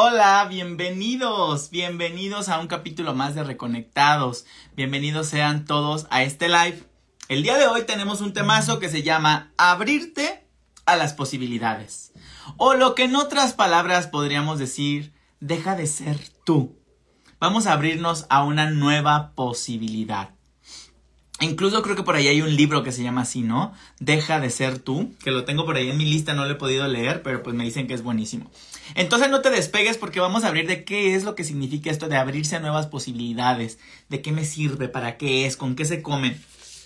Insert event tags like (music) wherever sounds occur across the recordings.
Hola, bienvenidos, bienvenidos a un capítulo más de Reconectados. Bienvenidos sean todos a este live. El día de hoy tenemos un temazo que se llama Abrirte a las posibilidades. O lo que en otras palabras podríamos decir, deja de ser tú. Vamos a abrirnos a una nueva posibilidad. Incluso creo que por ahí hay un libro que se llama así, ¿no? Deja de ser tú, que lo tengo por ahí en mi lista, no lo he podido leer, pero pues me dicen que es buenísimo. Entonces no te despegues porque vamos a abrir de qué es lo que significa esto de abrirse a nuevas posibilidades, de qué me sirve, para qué es, con qué se come.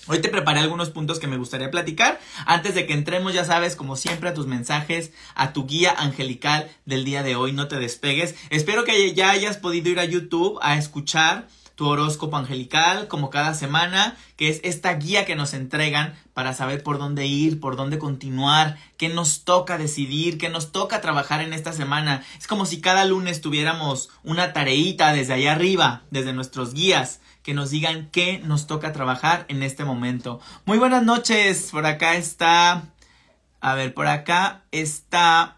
Hoy te preparé algunos puntos que me gustaría platicar. Antes de que entremos, ya sabes, como siempre, a tus mensajes, a tu guía angelical del día de hoy. No te despegues. Espero que ya hayas podido ir a YouTube a escuchar tu horóscopo angelical como cada semana, que es esta guía que nos entregan para saber por dónde ir, por dónde continuar, qué nos toca decidir, qué nos toca trabajar en esta semana. Es como si cada lunes tuviéramos una tareita desde allá arriba, desde nuestros guías que nos digan qué nos toca trabajar en este momento. Muy buenas noches, por acá está... A ver, por acá está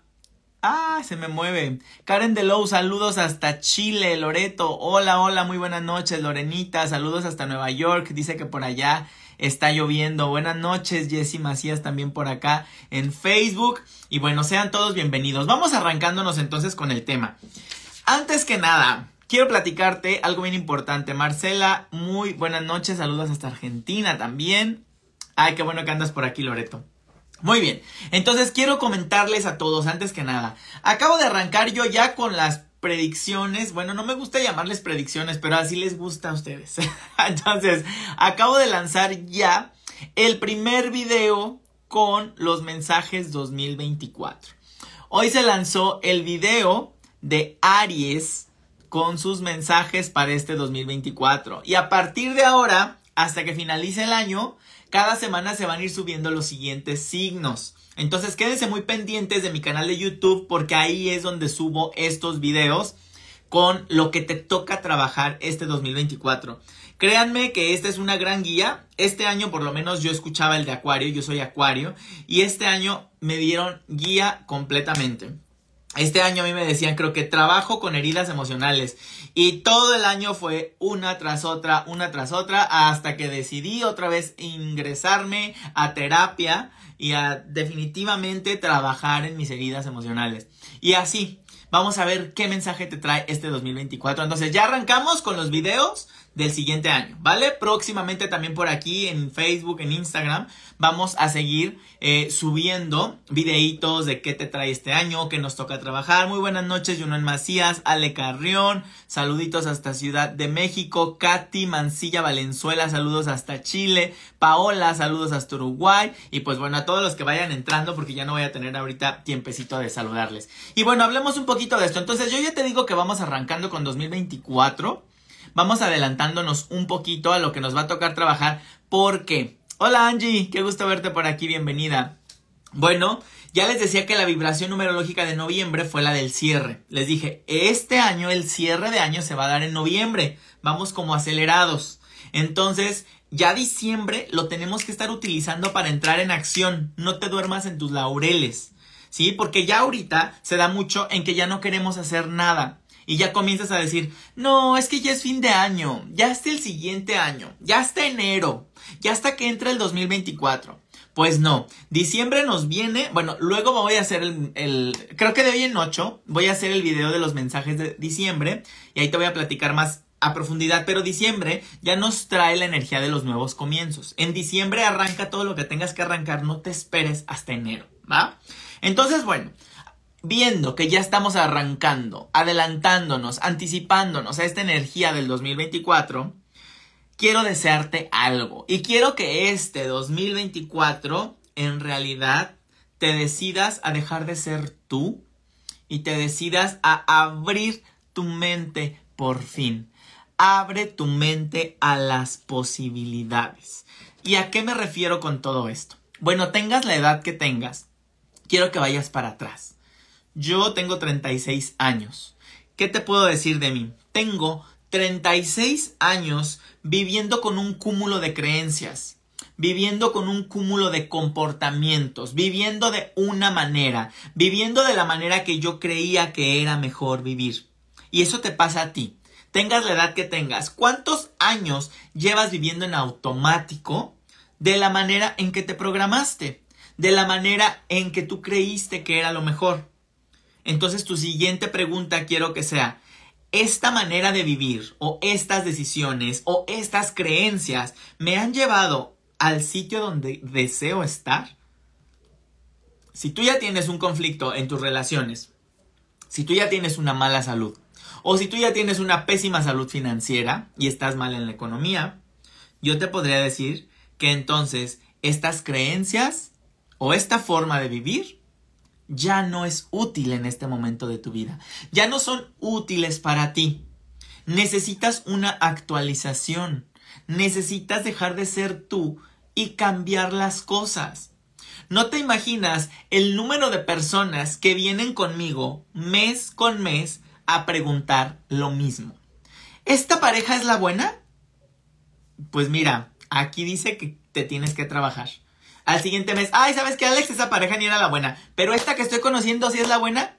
Ah, se me mueve. Karen Delow, saludos hasta Chile, Loreto. Hola, hola, muy buenas noches, Lorenita. Saludos hasta Nueva York. Dice que por allá está lloviendo. Buenas noches, Jessy Macías también por acá en Facebook. Y bueno, sean todos bienvenidos. Vamos arrancándonos entonces con el tema. Antes que nada, quiero platicarte algo bien importante. Marcela, muy buenas noches. Saludos hasta Argentina también. Ay, qué bueno que andas por aquí, Loreto. Muy bien, entonces quiero comentarles a todos, antes que nada, acabo de arrancar yo ya con las predicciones, bueno, no me gusta llamarles predicciones, pero así les gusta a ustedes. (laughs) entonces, acabo de lanzar ya el primer video con los mensajes 2024. Hoy se lanzó el video de Aries con sus mensajes para este 2024. Y a partir de ahora, hasta que finalice el año, cada semana se van a ir subiendo los siguientes signos. Entonces quédense muy pendientes de mi canal de YouTube porque ahí es donde subo estos videos con lo que te toca trabajar este 2024. Créanme que esta es una gran guía. Este año por lo menos yo escuchaba el de Acuario, yo soy Acuario, y este año me dieron guía completamente. Este año a mí me decían, creo que trabajo con heridas emocionales. Y todo el año fue una tras otra, una tras otra, hasta que decidí otra vez ingresarme a terapia y a definitivamente trabajar en mis heridas emocionales. Y así, vamos a ver qué mensaje te trae este 2024. Entonces ya arrancamos con los videos del siguiente año, ¿vale? Próximamente también por aquí en Facebook, en Instagram, vamos a seguir eh, subiendo videitos de qué te trae este año, qué nos toca trabajar. Muy buenas noches, Junón Macías, Ale Carrión, saluditos hasta Ciudad de México, Katy Mancilla Valenzuela, saludos hasta Chile, Paola, saludos hasta Uruguay, y pues bueno, a todos los que vayan entrando, porque ya no voy a tener ahorita tiempecito de saludarles. Y bueno, hablemos un poquito de esto. Entonces, yo ya te digo que vamos arrancando con 2024 vamos adelantándonos un poquito a lo que nos va a tocar trabajar porque... Hola Angie, qué gusto verte por aquí, bienvenida. Bueno, ya les decía que la vibración numerológica de noviembre fue la del cierre. Les dije, este año el cierre de año se va a dar en noviembre. Vamos como acelerados. Entonces, ya diciembre lo tenemos que estar utilizando para entrar en acción. No te duermas en tus laureles. ¿Sí? Porque ya ahorita se da mucho en que ya no queremos hacer nada y ya comienzas a decir, no, es que ya es fin de año, ya está el siguiente año, ya está enero, ya hasta que entra el 2024. Pues no, diciembre nos viene, bueno, luego voy a hacer el, el, creo que de hoy en 8 voy a hacer el video de los mensajes de diciembre y ahí te voy a platicar más a profundidad, pero diciembre ya nos trae la energía de los nuevos comienzos. En diciembre arranca todo lo que tengas que arrancar, no te esperes hasta enero, ¿va? Entonces, bueno, viendo que ya estamos arrancando, adelantándonos, anticipándonos a esta energía del 2024, quiero desearte algo. Y quiero que este 2024 en realidad te decidas a dejar de ser tú y te decidas a abrir tu mente por fin. Abre tu mente a las posibilidades. ¿Y a qué me refiero con todo esto? Bueno, tengas la edad que tengas, quiero que vayas para atrás. Yo tengo 36 años. ¿Qué te puedo decir de mí? Tengo 36 años viviendo con un cúmulo de creencias. viviendo con un cúmulo de comportamientos, viviendo de una manera, viviendo de la manera que yo creía que era mejor vivir. Y eso te pasa a ti. Tengas la edad que tengas. ¿Cuántos años llevas viviendo en automático de la manera en que te programaste? De la manera en que tú creíste que era lo mejor. Entonces tu siguiente pregunta quiero que sea, esta manera de vivir o estas decisiones o estas creencias me han llevado al sitio donde deseo estar? Si tú ya tienes un conflicto en tus relaciones, si tú ya tienes una mala salud, o si tú ya tienes una pésima salud financiera y estás mal en la economía, yo te podría decir que entonces estas creencias o esta forma de vivir ya no es útil en este momento de tu vida. Ya no son útiles para ti. Necesitas una actualización. Necesitas dejar de ser tú y cambiar las cosas. No te imaginas el número de personas que vienen conmigo mes con mes a preguntar lo mismo. ¿Esta pareja es la buena? Pues mira, aquí dice que te tienes que trabajar. Al siguiente mes, ay, ¿sabes qué, Alex? Esa pareja ni era la buena. Pero esta que estoy conociendo sí es la buena.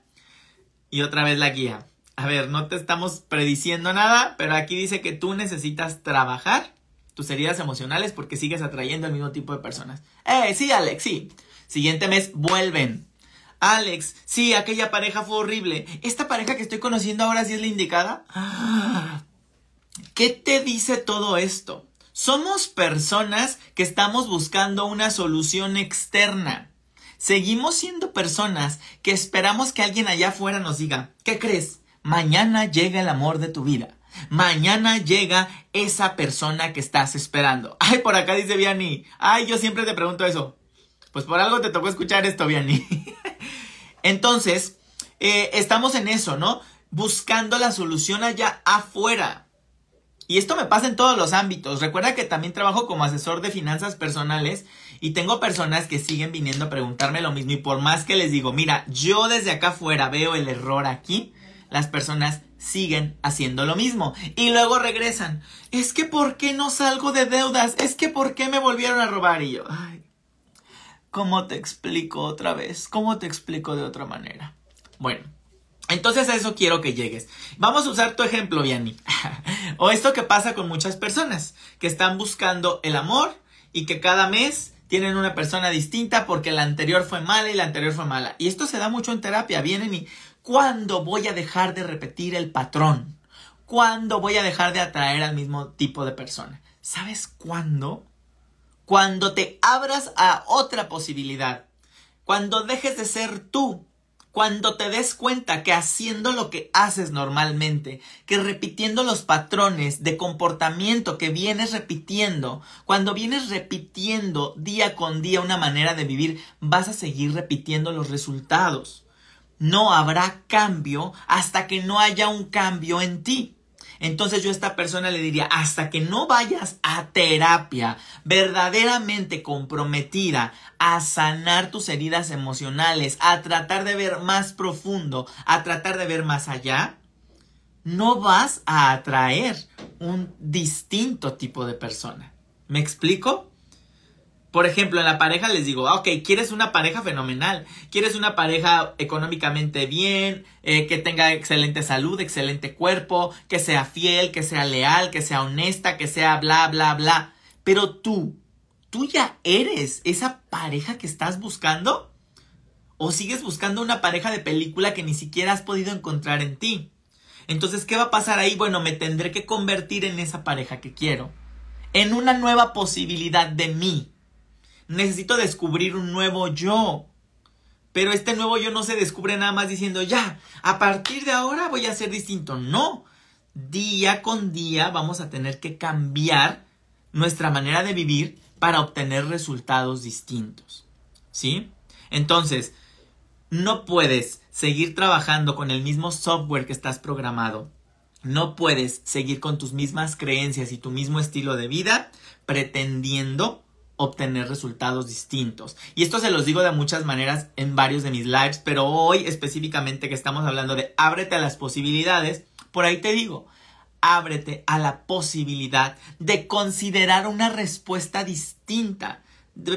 Y otra vez la guía. A ver, no te estamos prediciendo nada, pero aquí dice que tú necesitas trabajar tus heridas emocionales porque sigues atrayendo al mismo tipo de personas. Eh, sí, Alex, sí. Siguiente mes vuelven. Alex, sí, aquella pareja fue horrible. ¿Esta pareja que estoy conociendo ahora sí es la indicada? (gasps) ¿Qué te dice todo esto? Somos personas que estamos buscando una solución externa. Seguimos siendo personas que esperamos que alguien allá afuera nos diga, ¿qué crees? Mañana llega el amor de tu vida. Mañana llega esa persona que estás esperando. (laughs) Ay, por acá dice Vianney. Ay, yo siempre te pregunto eso. Pues por algo te tocó escuchar esto, Vianney. (laughs) Entonces, eh, estamos en eso, ¿no? Buscando la solución allá afuera. Y esto me pasa en todos los ámbitos. Recuerda que también trabajo como asesor de finanzas personales y tengo personas que siguen viniendo a preguntarme lo mismo y por más que les digo, mira, yo desde acá afuera veo el error aquí, las personas siguen haciendo lo mismo y luego regresan. Es que ¿por qué no salgo de deudas? Es que ¿por qué me volvieron a robar? Y yo, ay, ¿cómo te explico otra vez? ¿Cómo te explico de otra manera? Bueno, entonces a eso quiero que llegues. Vamos a usar tu ejemplo, Vianney. (laughs) o esto que pasa con muchas personas que están buscando el amor y que cada mes tienen una persona distinta porque la anterior fue mala y la anterior fue mala. Y esto se da mucho en terapia. Vienen y ¿cuándo voy a dejar de repetir el patrón? ¿Cuándo voy a dejar de atraer al mismo tipo de persona? ¿Sabes cuándo? Cuando te abras a otra posibilidad. Cuando dejes de ser tú cuando te des cuenta que haciendo lo que haces normalmente, que repitiendo los patrones de comportamiento que vienes repitiendo, cuando vienes repitiendo día con día una manera de vivir, vas a seguir repitiendo los resultados. No habrá cambio hasta que no haya un cambio en ti. Entonces yo a esta persona le diría, hasta que no vayas a terapia verdaderamente comprometida a sanar tus heridas emocionales, a tratar de ver más profundo, a tratar de ver más allá, no vas a atraer un distinto tipo de persona. ¿Me explico? Por ejemplo, en la pareja les digo, ah, ok, quieres una pareja fenomenal, quieres una pareja económicamente bien, eh, que tenga excelente salud, excelente cuerpo, que sea fiel, que sea leal, que sea honesta, que sea bla, bla, bla. Pero tú, ¿tú ya eres esa pareja que estás buscando? ¿O sigues buscando una pareja de película que ni siquiera has podido encontrar en ti? Entonces, ¿qué va a pasar ahí? Bueno, me tendré que convertir en esa pareja que quiero. En una nueva posibilidad de mí necesito descubrir un nuevo yo. Pero este nuevo yo no se descubre nada más diciendo, ya, a partir de ahora voy a ser distinto. No, día con día vamos a tener que cambiar nuestra manera de vivir para obtener resultados distintos. ¿Sí? Entonces, no puedes seguir trabajando con el mismo software que estás programado. No puedes seguir con tus mismas creencias y tu mismo estilo de vida pretendiendo obtener resultados distintos. Y esto se los digo de muchas maneras en varios de mis lives, pero hoy específicamente que estamos hablando de ábrete a las posibilidades, por ahí te digo, ábrete a la posibilidad de considerar una respuesta distinta,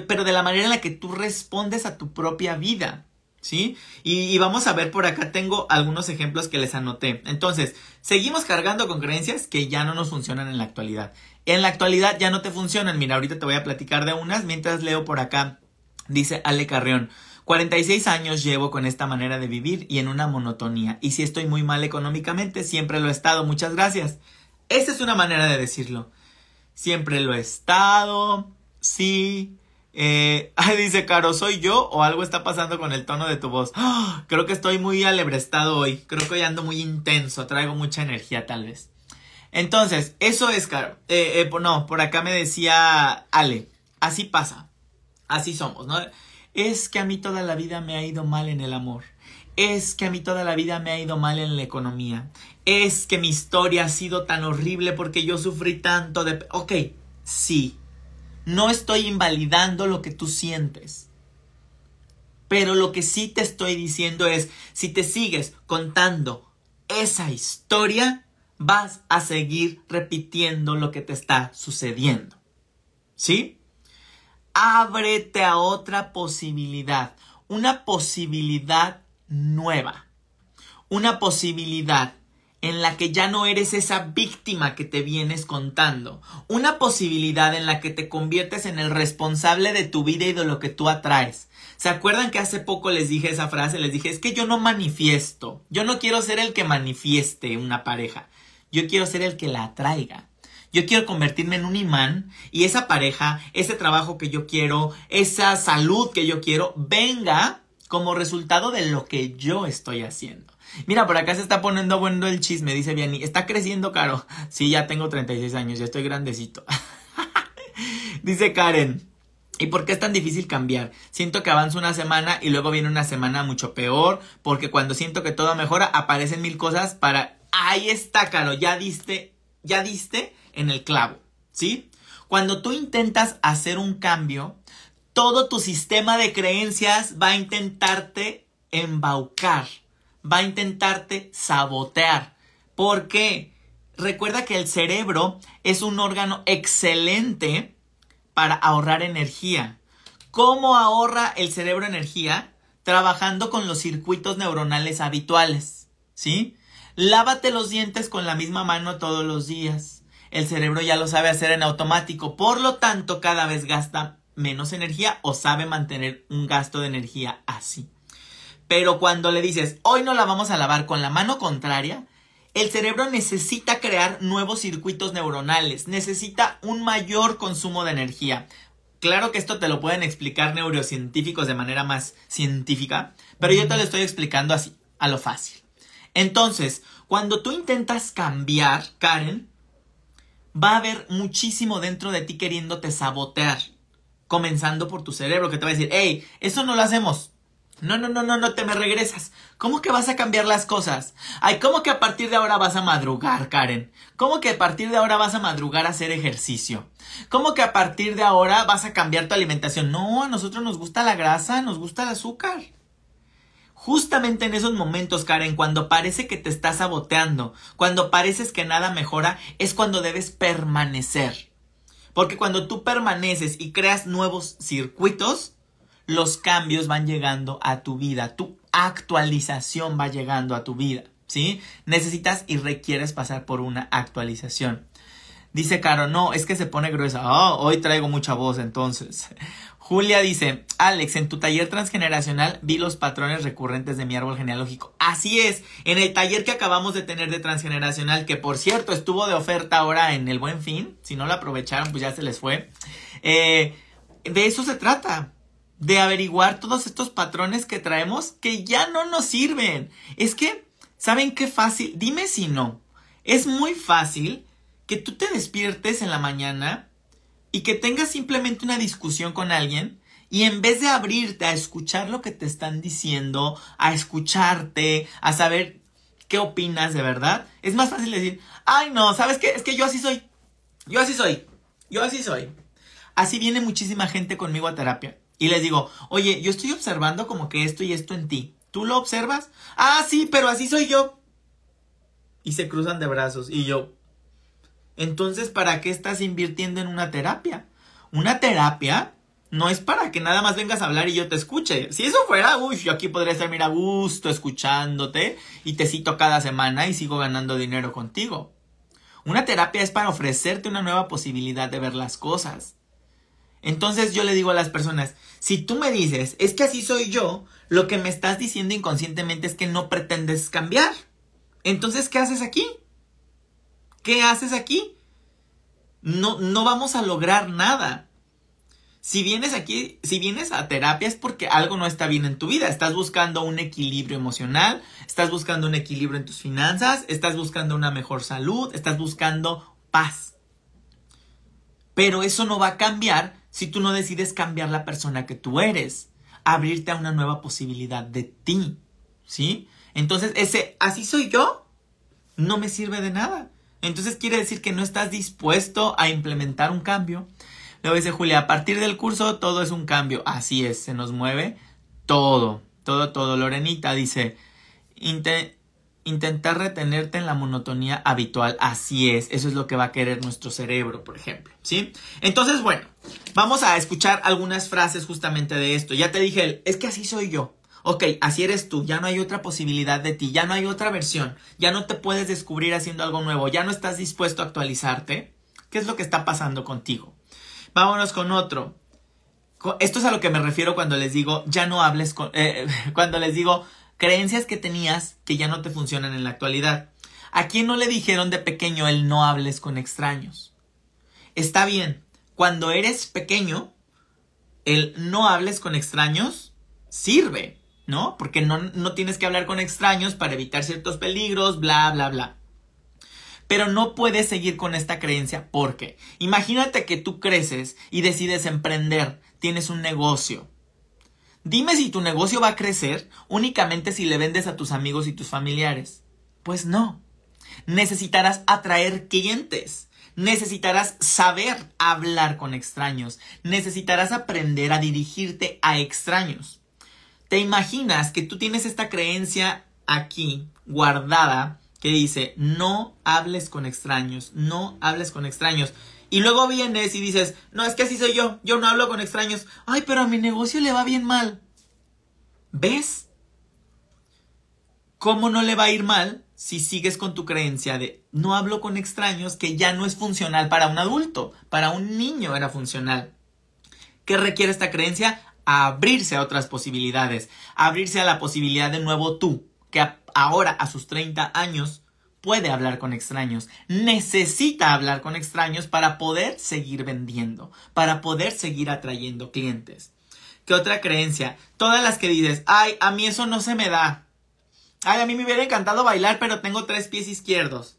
pero de la manera en la que tú respondes a tu propia vida. ¿Sí? Y, vamos a ver por acá, tengo algunos ejemplos que les anoté. Entonces, seguimos cargando con creencias que ya no nos funcionan en la actualidad. En la actualidad ya no te funcionan. Mira, ahorita te voy a platicar de unas mientras leo por acá. Dice Ale Carrión. 46 años llevo con esta manera de vivir y en una monotonía. Y si estoy muy mal económicamente, siempre lo he estado. Muchas gracias. Esa es una manera de decirlo. Siempre lo he estado. Sí. Eh, (laughs) dice Caro, ¿soy yo o algo está pasando con el tono de tu voz? ¡Ah! creo que estoy muy alebrestado hoy. Creo que hoy ando muy intenso. Traigo mucha energía tal vez. Entonces, eso es Caro. Eh, eh, no, por acá me decía Ale. Así pasa. Así somos, ¿no? Es que a mí toda la vida me ha ido mal en el amor. Es que a mí toda la vida me ha ido mal en la economía. Es que mi historia ha sido tan horrible porque yo sufrí tanto de... Ok, sí. No estoy invalidando lo que tú sientes. Pero lo que sí te estoy diciendo es, si te sigues contando esa historia, vas a seguir repitiendo lo que te está sucediendo. ¿Sí? ábrete a otra posibilidad, una posibilidad nueva, una posibilidad en la que ya no eres esa víctima que te vienes contando, una posibilidad en la que te conviertes en el responsable de tu vida y de lo que tú atraes. ¿Se acuerdan que hace poco les dije esa frase? Les dije, es que yo no manifiesto, yo no quiero ser el que manifieste una pareja, yo quiero ser el que la atraiga. Yo quiero convertirme en un imán y esa pareja, ese trabajo que yo quiero, esa salud que yo quiero, venga como resultado de lo que yo estoy haciendo. Mira, por acá se está poniendo bueno el chisme, dice Vianney. Está creciendo, Caro. Sí, ya tengo 36 años, ya estoy grandecito. (laughs) dice Karen. ¿Y por qué es tan difícil cambiar? Siento que avanzo una semana y luego viene una semana mucho peor, porque cuando siento que todo mejora, aparecen mil cosas para... Ahí está, Caro, ya diste, ya diste en el clavo, ¿sí? Cuando tú intentas hacer un cambio, todo tu sistema de creencias va a intentarte embaucar, va a intentarte sabotear. ¿Por qué? Recuerda que el cerebro es un órgano excelente para ahorrar energía. ¿Cómo ahorra el cerebro energía? Trabajando con los circuitos neuronales habituales, ¿sí? Lávate los dientes con la misma mano todos los días el cerebro ya lo sabe hacer en automático, por lo tanto cada vez gasta menos energía o sabe mantener un gasto de energía así. Pero cuando le dices, hoy no la vamos a lavar con la mano contraria, el cerebro necesita crear nuevos circuitos neuronales, necesita un mayor consumo de energía. Claro que esto te lo pueden explicar neurocientíficos de manera más científica, pero yo te lo estoy explicando así, a lo fácil. Entonces, cuando tú intentas cambiar, Karen, va a haber muchísimo dentro de ti queriéndote sabotear. Comenzando por tu cerebro que te va a decir, hey, eso no lo hacemos. No, no, no, no, no te me regresas. ¿Cómo que vas a cambiar las cosas? Ay, ¿cómo que a partir de ahora vas a madrugar, Karen? ¿Cómo que a partir de ahora vas a madrugar a hacer ejercicio? ¿Cómo que a partir de ahora vas a cambiar tu alimentación? No, a nosotros nos gusta la grasa, nos gusta el azúcar. Justamente en esos momentos, Karen, cuando parece que te estás saboteando, cuando pareces que nada mejora, es cuando debes permanecer. Porque cuando tú permaneces y creas nuevos circuitos, los cambios van llegando a tu vida, tu actualización va llegando a tu vida, ¿sí? Necesitas y requieres pasar por una actualización. Dice Caro, no, es que se pone gruesa. Oh, hoy traigo mucha voz entonces. Julia dice, Alex, en tu taller transgeneracional vi los patrones recurrentes de mi árbol genealógico. Así es, en el taller que acabamos de tener de transgeneracional, que por cierto estuvo de oferta ahora en el buen fin, si no lo aprovecharon pues ya se les fue. Eh, de eso se trata, de averiguar todos estos patrones que traemos que ya no nos sirven. Es que, ¿saben qué fácil? Dime si no. Es muy fácil que tú te despiertes en la mañana y que tengas simplemente una discusión con alguien y en vez de abrirte a escuchar lo que te están diciendo, a escucharte, a saber qué opinas de verdad, es más fácil decir, ay no, ¿sabes qué? Es que yo así soy. Yo así soy. Yo así soy. Así viene muchísima gente conmigo a terapia. Y les digo, oye, yo estoy observando como que esto y esto en ti. ¿Tú lo observas? Ah, sí, pero así soy yo. Y se cruzan de brazos. Y yo, Entonces, ¿para qué estás invirtiendo en una terapia? Una terapia no es para que nada más vengas a hablar y yo te escuche. Si eso fuera, uy, yo aquí podría estar, mira, a gusto escuchándote y te cito cada semana y sigo ganando dinero contigo. Una terapia es para ofrecerte una nueva posibilidad de ver las cosas. Entonces yo le digo a las personas, si tú me dices, es que así soy yo, lo que me estás diciendo inconscientemente es que no pretendes cambiar. Entonces, ¿qué haces aquí? ¿Qué haces aquí? No, no vamos a lograr nada. Si vienes aquí, si vienes a terapia es porque algo no está bien en tu vida. Estás buscando un equilibrio emocional, estás buscando un equilibrio en tus finanzas, estás buscando una mejor salud, estás buscando paz. Pero eso no va a cambiar si tú no decides cambiar la persona que tú eres, abrirte a una nueva posibilidad de ti, ¿sí? Entonces, ese, así soy yo, no me sirve de nada. Entonces quiere decir que no estás dispuesto a implementar un cambio. Luego dice Julia, a partir del curso todo es un cambio. Así es, se nos mueve todo, todo, todo. Lorenita dice, intentar retenerte en la monotonía habitual. Así es, eso es lo que va a querer nuestro cerebro, por ejemplo. ¿Sí? Entonces, bueno, vamos a escuchar algunas frases justamente de esto. Ya te dije, es que así soy yo. Ok, así eres tú, ya no hay otra posibilidad de ti, ya no hay otra versión, ya no te puedes descubrir haciendo algo nuevo, ya no estás dispuesto a actualizarte. ¿Qué es lo que está pasando contigo? Vámonos con otro. Esto es a lo que me refiero cuando les digo, ya no hables con... Eh, (laughs) cuando les digo, creencias que tenías que ya no te funcionan en la actualidad. ¿A quién no le dijeron de pequeño el no hables con extraños? Está bien, cuando eres pequeño, el no hables con extraños sirve, ¿no? Porque no, no tienes que hablar con extraños para evitar ciertos peligros, bla, bla, bla. Pero no puedes seguir con esta creencia porque imagínate que tú creces y decides emprender, tienes un negocio, Dime si tu negocio va a crecer únicamente si le vendes a tus amigos y tus familiares. Pues no. Necesitarás atraer clientes. Necesitarás saber hablar con extraños. Necesitarás aprender a dirigirte a extraños. ¿Te imaginas que tú tienes esta creencia aquí guardada que dice no hables con extraños, no hables con extraños? Y luego vienes y dices, no, es que así soy yo, yo no hablo con extraños. Ay, pero a mi negocio le va bien mal. ¿Ves? ¿Cómo no le va a ir mal si sigues con tu creencia de no hablo con extraños que ya no es funcional para un adulto, para un niño era funcional? ¿Qué requiere esta creencia? Abrirse a otras posibilidades, abrirse a la posibilidad de nuevo tú, que ahora a sus 30 años puede hablar con extraños, necesita hablar con extraños para poder seguir vendiendo, para poder seguir atrayendo clientes. ¿Qué otra creencia? Todas las que dices, ay, a mí eso no se me da. Ay, a mí me hubiera encantado bailar, pero tengo tres pies izquierdos.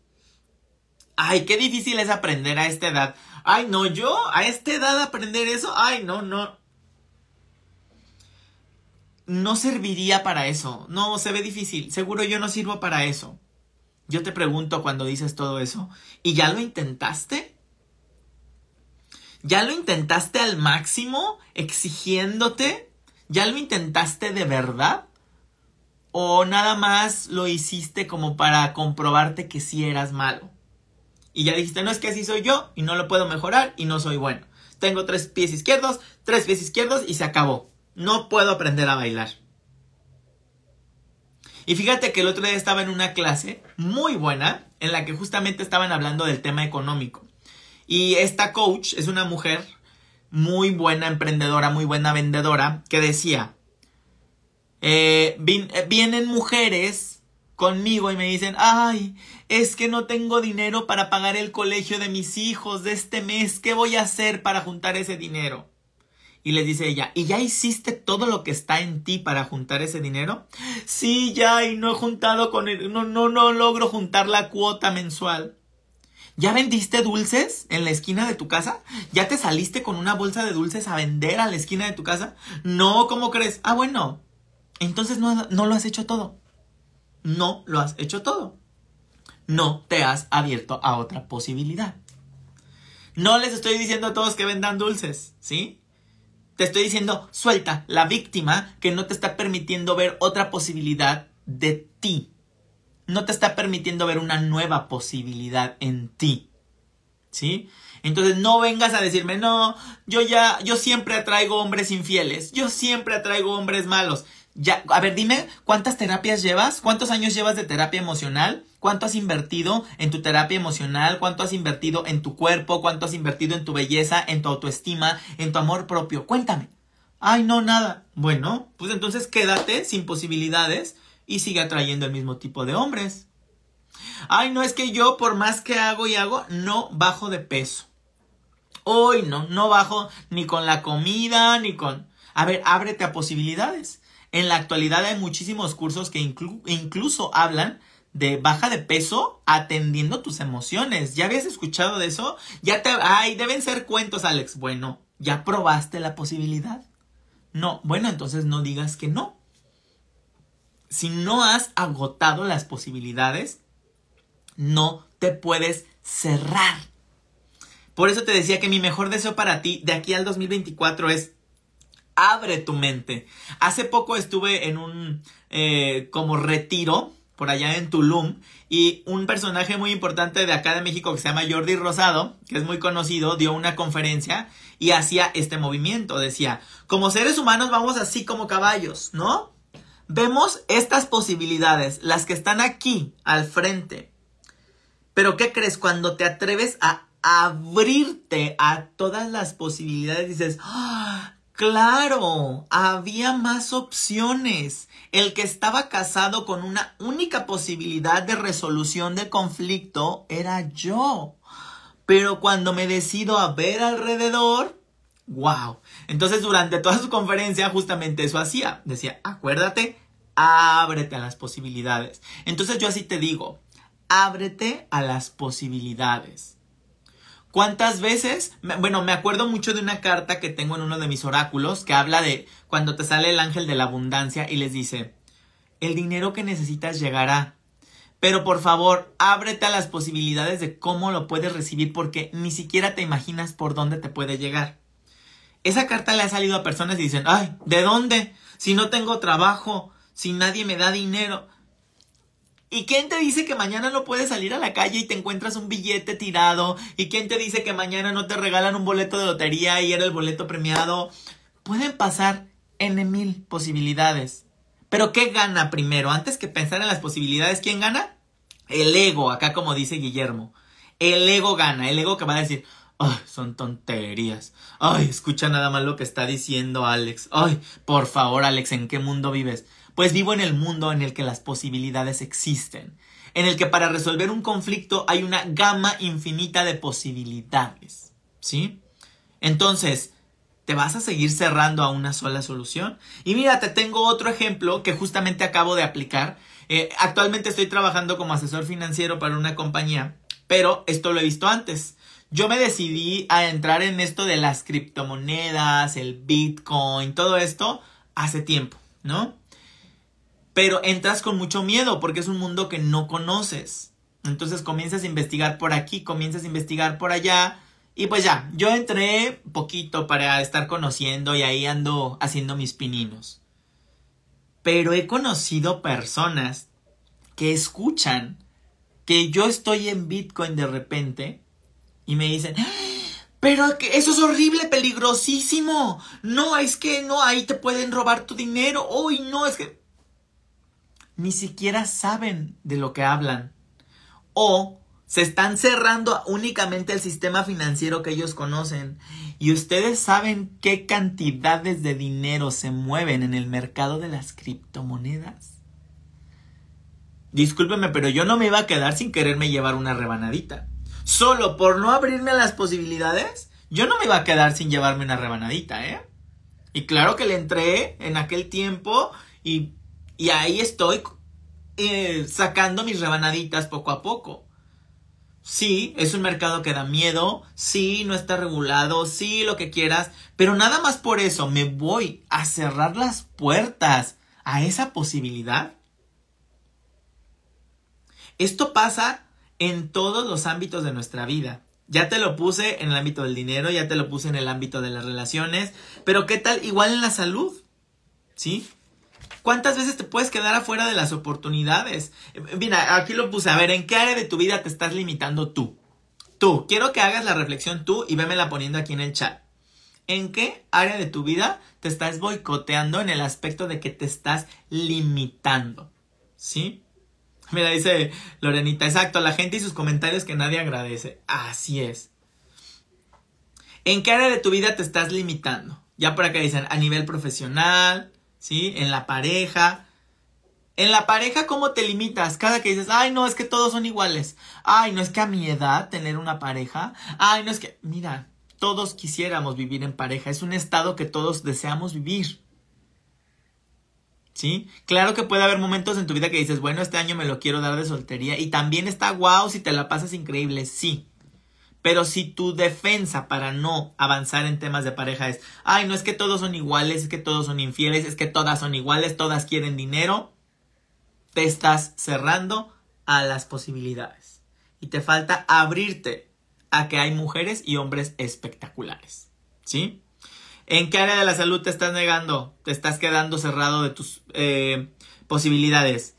Ay, qué difícil es aprender a esta edad. Ay, no, yo a esta edad aprender eso, ay, no, no. No serviría para eso. No, se ve difícil. Seguro yo no sirvo para eso. Yo te pregunto cuando dices todo eso, ¿y ya lo intentaste? ¿Ya lo intentaste al máximo exigiéndote? ¿Ya lo intentaste de verdad? ¿O nada más lo hiciste como para comprobarte que sí eras malo? Y ya dijiste, no es que así soy yo y no lo puedo mejorar y no soy bueno. Tengo tres pies izquierdos, tres pies izquierdos y se acabó. No puedo aprender a bailar. Y fíjate que el otro día estaba en una clase muy buena en la que justamente estaban hablando del tema económico. Y esta coach es una mujer muy buena emprendedora, muy buena vendedora, que decía, eh, eh, vienen mujeres conmigo y me dicen, ay, es que no tengo dinero para pagar el colegio de mis hijos de este mes, ¿qué voy a hacer para juntar ese dinero? Y le dice ella, ¿y ya hiciste todo lo que está en ti para juntar ese dinero? Sí, ya, y no he juntado con el, no, no, no logro juntar la cuota mensual. ¿Ya vendiste dulces en la esquina de tu casa? ¿Ya te saliste con una bolsa de dulces a vender a la esquina de tu casa? No, ¿cómo crees? Ah, bueno. Entonces no, no lo has hecho todo. No lo has hecho todo. No te has abierto a otra posibilidad. No les estoy diciendo a todos que vendan dulces, ¿sí? Te estoy diciendo, suelta la víctima que no te está permitiendo ver otra posibilidad de ti. No te está permitiendo ver una nueva posibilidad en ti. ¿Sí? Entonces no vengas a decirme, no, yo ya, yo siempre atraigo hombres infieles, yo siempre atraigo hombres malos. Ya, a ver, dime, ¿cuántas terapias llevas? ¿Cuántos años llevas de terapia emocional? ¿Cuánto has invertido en tu terapia emocional? ¿Cuánto has invertido en tu cuerpo? ¿Cuánto has invertido en tu belleza, en tu autoestima, en tu amor propio? Cuéntame. Ay, no, nada. Bueno, pues entonces quédate sin posibilidades y sigue atrayendo el mismo tipo de hombres. Ay, no es que yo por más que hago y hago, no bajo de peso. Hoy no, no bajo ni con la comida, ni con... A ver, ábrete a posibilidades. En la actualidad hay muchísimos cursos que incluso hablan de baja de peso atendiendo tus emociones. ¿Ya habías escuchado de eso? Ya te... Ay, deben ser cuentos, Alex. Bueno, ¿ya probaste la posibilidad? No, bueno, entonces no digas que no. Si no has agotado las posibilidades, no te puedes cerrar. Por eso te decía que mi mejor deseo para ti de aquí al 2024 es abre tu mente. Hace poco estuve en un eh, como retiro por allá en Tulum y un personaje muy importante de acá de México que se llama Jordi Rosado, que es muy conocido, dio una conferencia y hacía este movimiento. Decía, como seres humanos vamos así como caballos, ¿no? Vemos estas posibilidades, las que están aquí al frente. Pero ¿qué crees? Cuando te atreves a abrirte a todas las posibilidades, dices, ¡Ah! Claro, había más opciones. El que estaba casado con una única posibilidad de resolución de conflicto era yo. Pero cuando me decido a ver alrededor, wow. Entonces durante toda su conferencia justamente eso hacía. Decía, acuérdate, ábrete a las posibilidades. Entonces yo así te digo, ábrete a las posibilidades. ¿Cuántas veces? Bueno, me acuerdo mucho de una carta que tengo en uno de mis oráculos que habla de cuando te sale el ángel de la abundancia y les dice, el dinero que necesitas llegará, pero por favor, ábrete a las posibilidades de cómo lo puedes recibir porque ni siquiera te imaginas por dónde te puede llegar. Esa carta le ha salido a personas y dicen, ay, ¿de dónde? Si no tengo trabajo, si nadie me da dinero. ¿Y quién te dice que mañana no puedes salir a la calle y te encuentras un billete tirado? ¿Y quién te dice que mañana no te regalan un boleto de lotería y era el boleto premiado? Pueden pasar N mil posibilidades. Pero ¿qué gana primero? Antes que pensar en las posibilidades, ¿quién gana? El ego, acá como dice Guillermo. El ego gana, el ego que va a decir, ay, son tonterías. Ay, escucha nada más lo que está diciendo Alex. Ay, por favor, Alex, ¿en qué mundo vives? Pues vivo en el mundo en el que las posibilidades existen, en el que para resolver un conflicto hay una gama infinita de posibilidades. ¿Sí? Entonces, ¿te vas a seguir cerrando a una sola solución? Y mira, te tengo otro ejemplo que justamente acabo de aplicar. Eh, actualmente estoy trabajando como asesor financiero para una compañía, pero esto lo he visto antes. Yo me decidí a entrar en esto de las criptomonedas, el Bitcoin, todo esto hace tiempo, ¿no? Pero entras con mucho miedo porque es un mundo que no conoces. Entonces comienzas a investigar por aquí, comienzas a investigar por allá. Y pues ya, yo entré poquito para estar conociendo y ahí ando haciendo mis pininos. Pero he conocido personas que escuchan que yo estoy en Bitcoin de repente y me dicen, ¡Ah! pero eso es horrible, peligrosísimo. No, es que no, ahí te pueden robar tu dinero. Uy, no, es que ni siquiera saben de lo que hablan. O se están cerrando únicamente el sistema financiero que ellos conocen. Y ustedes saben qué cantidades de dinero se mueven en el mercado de las criptomonedas. Discúlpeme, pero yo no me iba a quedar sin quererme llevar una rebanadita. Solo por no abrirme a las posibilidades, yo no me iba a quedar sin llevarme una rebanadita, ¿eh? Y claro que le entré en aquel tiempo y y ahí estoy eh, sacando mis rebanaditas poco a poco. Sí, es un mercado que da miedo, sí, no está regulado, sí, lo que quieras, pero nada más por eso me voy a cerrar las puertas a esa posibilidad. Esto pasa en todos los ámbitos de nuestra vida. Ya te lo puse en el ámbito del dinero, ya te lo puse en el ámbito de las relaciones, pero ¿qué tal igual en la salud? ¿Sí? ¿Cuántas veces te puedes quedar afuera de las oportunidades? Mira, aquí lo puse. A ver, ¿en qué área de tu vida te estás limitando tú? tú, quiero que hagas la reflexión tú y vémela poniendo aquí en el chat. ¿En qué área de tu vida te estás boicoteando en el aspecto de que te estás limitando? ¿Sí? Mira, dice Lorenita, exacto, la gente y sus comentarios que nadie agradece. Así es. ¿En qué área de tu vida te estás limitando? Ya por acá dicen, a nivel profesional, ¿sí? En la pareja. En la pareja, ¿cómo te limitas? Cada que dices, ay, no, es que todos son iguales. Ay, no es que a mi edad tener una pareja. Ay, no es que, mira, todos quisiéramos vivir en pareja. Es un estado que todos deseamos vivir. ¿Sí? Claro que puede haber momentos en tu vida que dices, bueno, este año me lo quiero dar de soltería. Y también está guau si te la pasas increíble, sí. Pero si tu defensa para no avanzar en temas de pareja es, ay, no es que todos son iguales, es que todos son infieles, es que todas son iguales, todas quieren dinero, te estás cerrando a las posibilidades. Y te falta abrirte a que hay mujeres y hombres espectaculares. ¿Sí? ¿En qué área de la salud te estás negando? Te estás quedando cerrado de tus eh, posibilidades.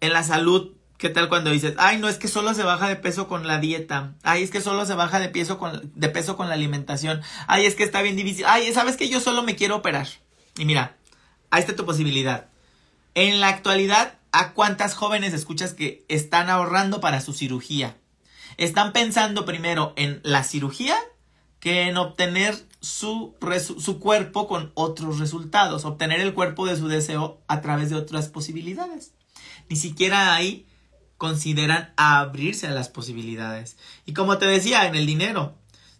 En la salud ¿Qué tal cuando dices, ay, no es que solo se baja de peso con la dieta? Ay, es que solo se baja de peso con, de peso con la alimentación. Ay, es que está bien difícil. Ay, ¿sabes que yo solo me quiero operar? Y mira, ahí está tu posibilidad. En la actualidad, ¿a cuántas jóvenes escuchas que están ahorrando para su cirugía? Están pensando primero en la cirugía que en obtener su, su cuerpo con otros resultados, obtener el cuerpo de su deseo a través de otras posibilidades. Ni siquiera hay consideran abrirse a las posibilidades. Y como te decía, en el dinero,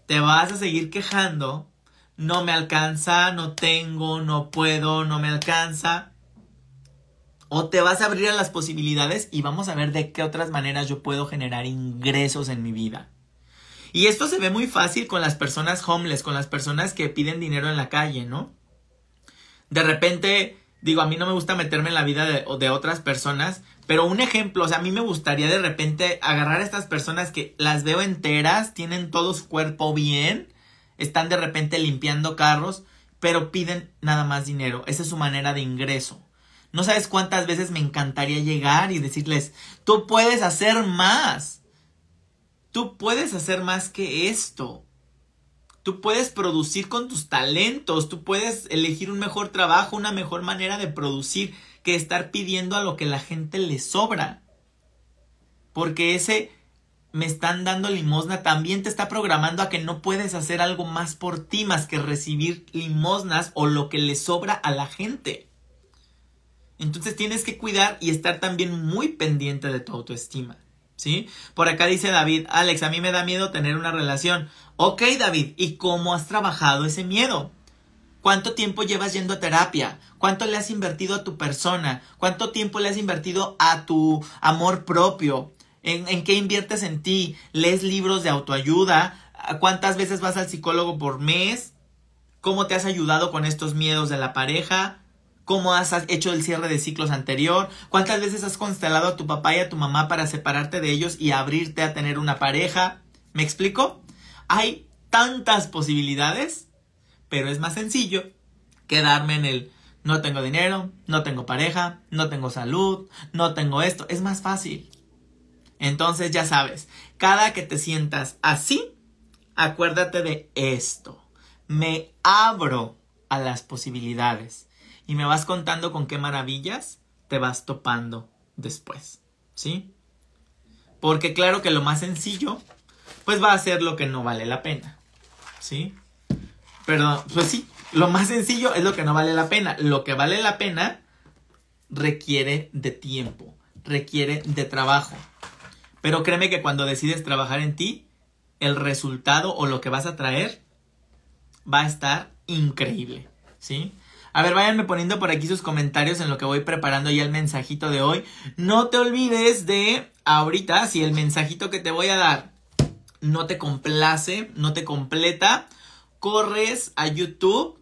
te vas a seguir quejando, no me alcanza, no tengo, no puedo, no me alcanza. O te vas a abrir a las posibilidades y vamos a ver de qué otras maneras yo puedo generar ingresos en mi vida. Y esto se ve muy fácil con las personas homeless, con las personas que piden dinero en la calle, ¿no? De repente, digo, a mí no me gusta meterme en la vida de, de otras personas, pero un ejemplo, o sea, a mí me gustaría de repente agarrar a estas personas que las veo enteras, tienen todo su cuerpo bien, están de repente limpiando carros, pero piden nada más dinero. Esa es su manera de ingreso. No sabes cuántas veces me encantaría llegar y decirles, tú puedes hacer más. Tú puedes hacer más que esto. Tú puedes producir con tus talentos, tú puedes elegir un mejor trabajo, una mejor manera de producir que estar pidiendo a lo que la gente le sobra. Porque ese me están dando limosna también te está programando a que no puedes hacer algo más por ti más que recibir limosnas o lo que le sobra a la gente. Entonces tienes que cuidar y estar también muy pendiente de tu autoestima. ¿Sí? Por acá dice David, Alex, a mí me da miedo tener una relación. Ok, David, ¿y cómo has trabajado ese miedo? ¿Cuánto tiempo llevas yendo a terapia? ¿Cuánto le has invertido a tu persona? ¿Cuánto tiempo le has invertido a tu amor propio? ¿En, qué inviertes en ti? ¿Lees libros de autoayuda? ¿Cuántas veces vas al psicólogo por mes? ¿Cómo te has ayudado con estos miedos de la pareja? ¿Cómo has hecho el cierre de ciclos anterior? ¿Cuántas veces has constelado a tu papá y a tu mamá para separarte de ellos y abrirte a tener una pareja? ¿Me explico? Hay tantas posibilidades pero es más sencillo quedarme en el no tengo dinero, no tengo pareja, no tengo salud, no tengo esto. Es más fácil. Entonces ya sabes, cada que te sientas así, acuérdate de esto. Me abro a las posibilidades y me vas contando con qué maravillas te vas topando después. ¿Sí? Porque claro que lo más sencillo, pues va a ser lo que no vale la pena. ¿Sí? Pero, pues sí, lo más sencillo es lo que no vale la pena. Lo que vale la pena requiere de tiempo, requiere de trabajo. Pero créeme que cuando decides trabajar en ti, el resultado o lo que vas a traer va a estar increíble, ¿sí? A ver, váyanme poniendo por aquí sus comentarios en lo que voy preparando ya el mensajito de hoy. No te olvides de ahorita, si el mensajito que te voy a dar no te complace, no te completa, corres a YouTube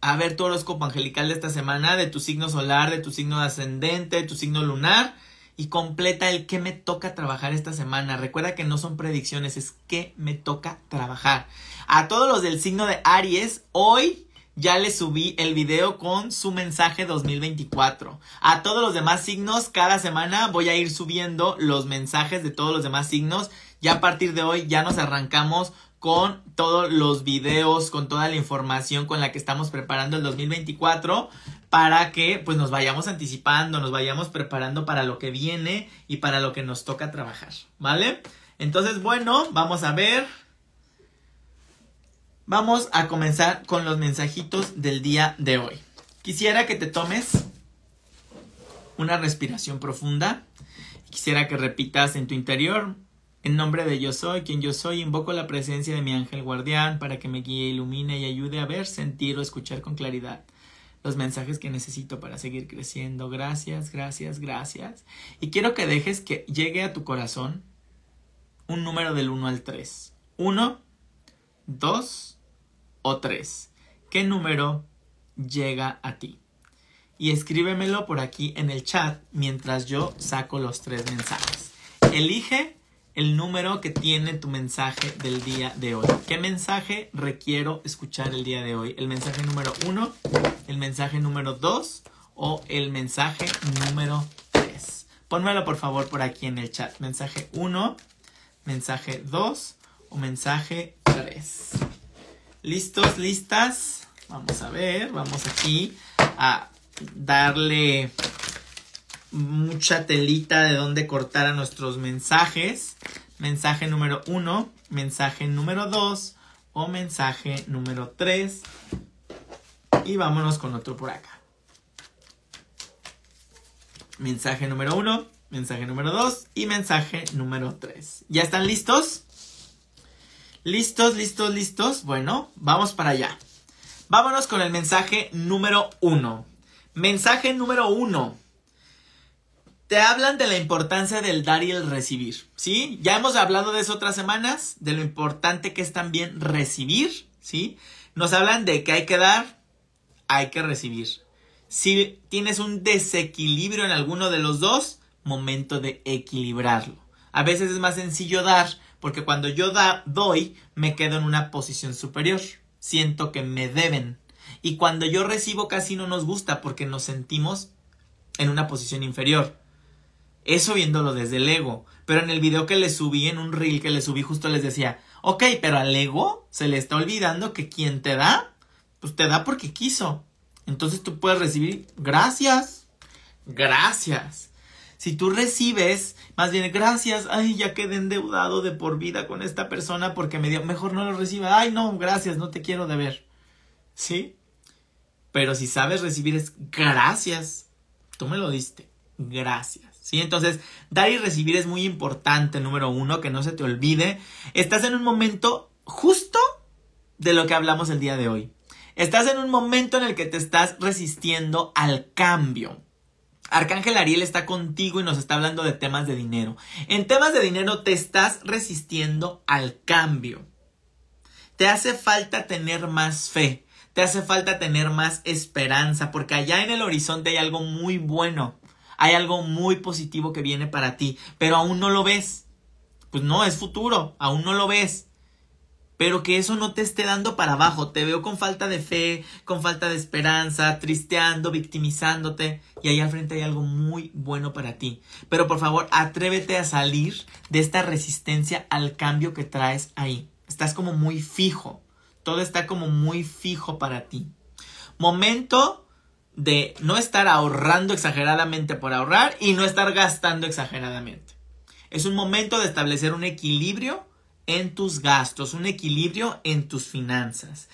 a ver tu horóscopo angelical de esta semana, de tu signo solar, de tu signo ascendente, de tu signo lunar y completa el que me toca trabajar esta semana. Recuerda que no son predicciones, es que me toca trabajar. A todos los del signo de Aries, hoy ya le subí el video con su mensaje 2024. A todos los demás signos, cada semana voy a ir subiendo los mensajes de todos los demás signos. Ya a partir de hoy ya nos arrancamos con todos los videos, con toda la información con la que estamos preparando el 2024 para que pues nos vayamos anticipando, nos vayamos preparando para lo que viene y para lo que nos toca trabajar, ¿vale? Entonces, bueno, vamos a ver. Vamos a comenzar con los mensajitos del día de hoy. Quisiera que te tomes una respiración profunda. Quisiera que repitas en tu interior, en nombre de yo soy, quien yo soy, invoco la presencia de mi ángel guardián para que me guíe, ilumine y ayude a ver, sentir o escuchar con claridad los mensajes que necesito para seguir creciendo. Gracias, gracias, gracias. Y quiero que dejes que llegue a tu corazón un número del 1 al 3. 1, 2, o 3. ¿Qué número llega a ti? Y escríbemelo por aquí en el chat mientras yo saco los tres mensajes. Elige el número que tiene tu mensaje del día de hoy. ¿Qué mensaje requiero escuchar el día de hoy? ¿El mensaje número 1, el mensaje número 2 o el mensaje número 3? Pónmelo por favor por aquí en el chat. Mensaje 1, mensaje 2 o mensaje 3. ¿Listos? ¿Listas? Vamos a ver, vamos aquí a darle mucha telita de dónde cortar a nuestros mensajes. Mensaje número uno, mensaje número dos o mensaje número tres. Y vámonos con otro por acá. Mensaje número uno, mensaje número dos y mensaje número tres. ¿Ya están listos? ¿Listos, listos, listos? Bueno, vamos para allá. Vámonos con el mensaje número uno. Mensaje número uno. Te hablan de la importancia del dar y el recibir, ¿sí? Ya hemos hablado de eso otras semanas, de lo importante que es también recibir, ¿sí? Nos hablan de que hay que dar, hay que recibir. Si tienes un desequilibrio en alguno de los dos, momento de equilibrarlo. A veces es más sencillo dar, porque cuando yo da, doy, me quedo en una posición superior. Siento que me deben. Y cuando yo recibo casi no nos gusta porque nos sentimos en una posición inferior. Eso viéndolo desde el ego. Pero en el video que le subí, en un reel que le subí, justo les decía, ok, pero al ego se le está olvidando que quien te da, pues te da porque quiso. Entonces tú puedes recibir gracias. Gracias. Si tú recibes, más bien gracias, ay, ya quedé endeudado de por vida con esta persona porque me dio, mejor no lo reciba, ay, no, gracias, no te quiero deber. ¿Sí? Pero si sabes recibir es gracias, tú me lo diste, gracias. ¿Sí? Entonces, dar y recibir es muy importante, número uno, que no se te olvide. Estás en un momento justo de lo que hablamos el día de hoy. Estás en un momento en el que te estás resistiendo al cambio. Arcángel Ariel está contigo y nos está hablando de temas de dinero. En temas de dinero te estás resistiendo al cambio. Te hace falta tener más fe, te hace falta tener más esperanza, porque allá en el horizonte hay algo muy bueno, hay algo muy positivo que viene para ti, pero aún no lo ves. Pues no, es futuro, aún no lo ves pero que eso no te esté dando para abajo. Te veo con falta de fe, con falta de esperanza, tristeando, victimizándote. Y ahí al frente hay algo muy bueno para ti. Pero por favor, atrévete a salir de esta resistencia al cambio que traes ahí. Estás como muy fijo. Todo está como muy fijo para ti. Momento de no estar ahorrando exageradamente por ahorrar y no estar gastando exageradamente. Es un momento de establecer un equilibrio en tus gastos, un equilibrio en tus finanzas.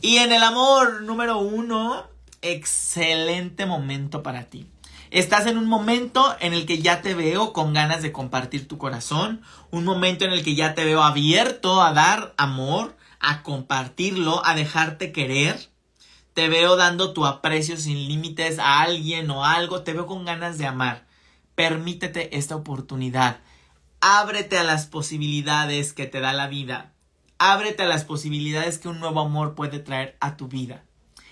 Y en el amor, número uno, excelente momento para ti. Estás en un momento en el que ya te veo con ganas de compartir tu corazón, un momento en el que ya te veo abierto a dar amor, a compartirlo, a dejarte querer. Te veo dando tu aprecio sin límites a alguien o algo, te veo con ganas de amar. Permítete esta oportunidad. Ábrete a las posibilidades que te da la vida. Ábrete a las posibilidades que un nuevo amor puede traer a tu vida.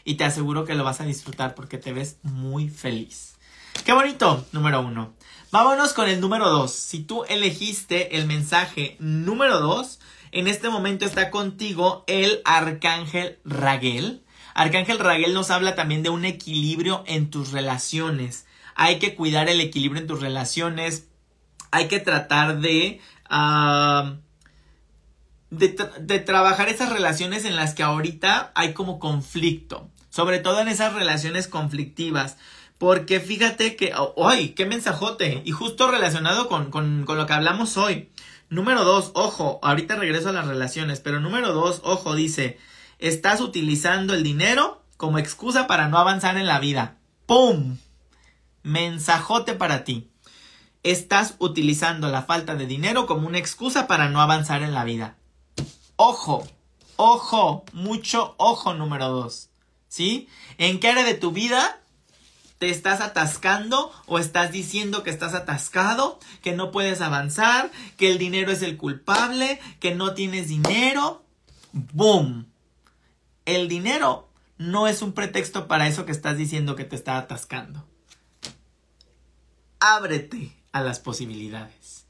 Y te aseguro que lo vas a disfrutar porque te ves muy feliz. Qué bonito, número uno. Vámonos con el número dos. Si tú elegiste el mensaje número dos, en este momento está contigo el arcángel Raguel. Arcángel Raguel nos habla también de un equilibrio en tus relaciones. Hay que cuidar el equilibrio en tus relaciones. Hay que tratar de, ah, de, trabajar esas relaciones en las que ahorita hay como conflicto. Sobre todo en esas relaciones conflictivas. Porque fíjate que, ¡ay! ¡Qué mensajote! Y justo relacionado con, con, con lo que hablamos hoy. Número dos, ojo, ahorita regreso a las relaciones, pero número dos, ojo, dice, estás utilizando el dinero como excusa para no avanzar en la vida. ¡Pum! Mensajote para ti. Estás utilizando la falta de dinero como una excusa para no avanzar en la vida. Ojo, ojo, mucho ojo número dos. ¿Sí? ¿En qué área de tu vida te estás atascando o estás diciendo que estás atascado, que no puedes avanzar, que el dinero es el culpable, que no tienes dinero. ¡Boom! El dinero no es un pretexto para eso que estás diciendo que te está atascando. Ábrete a las posibilidades.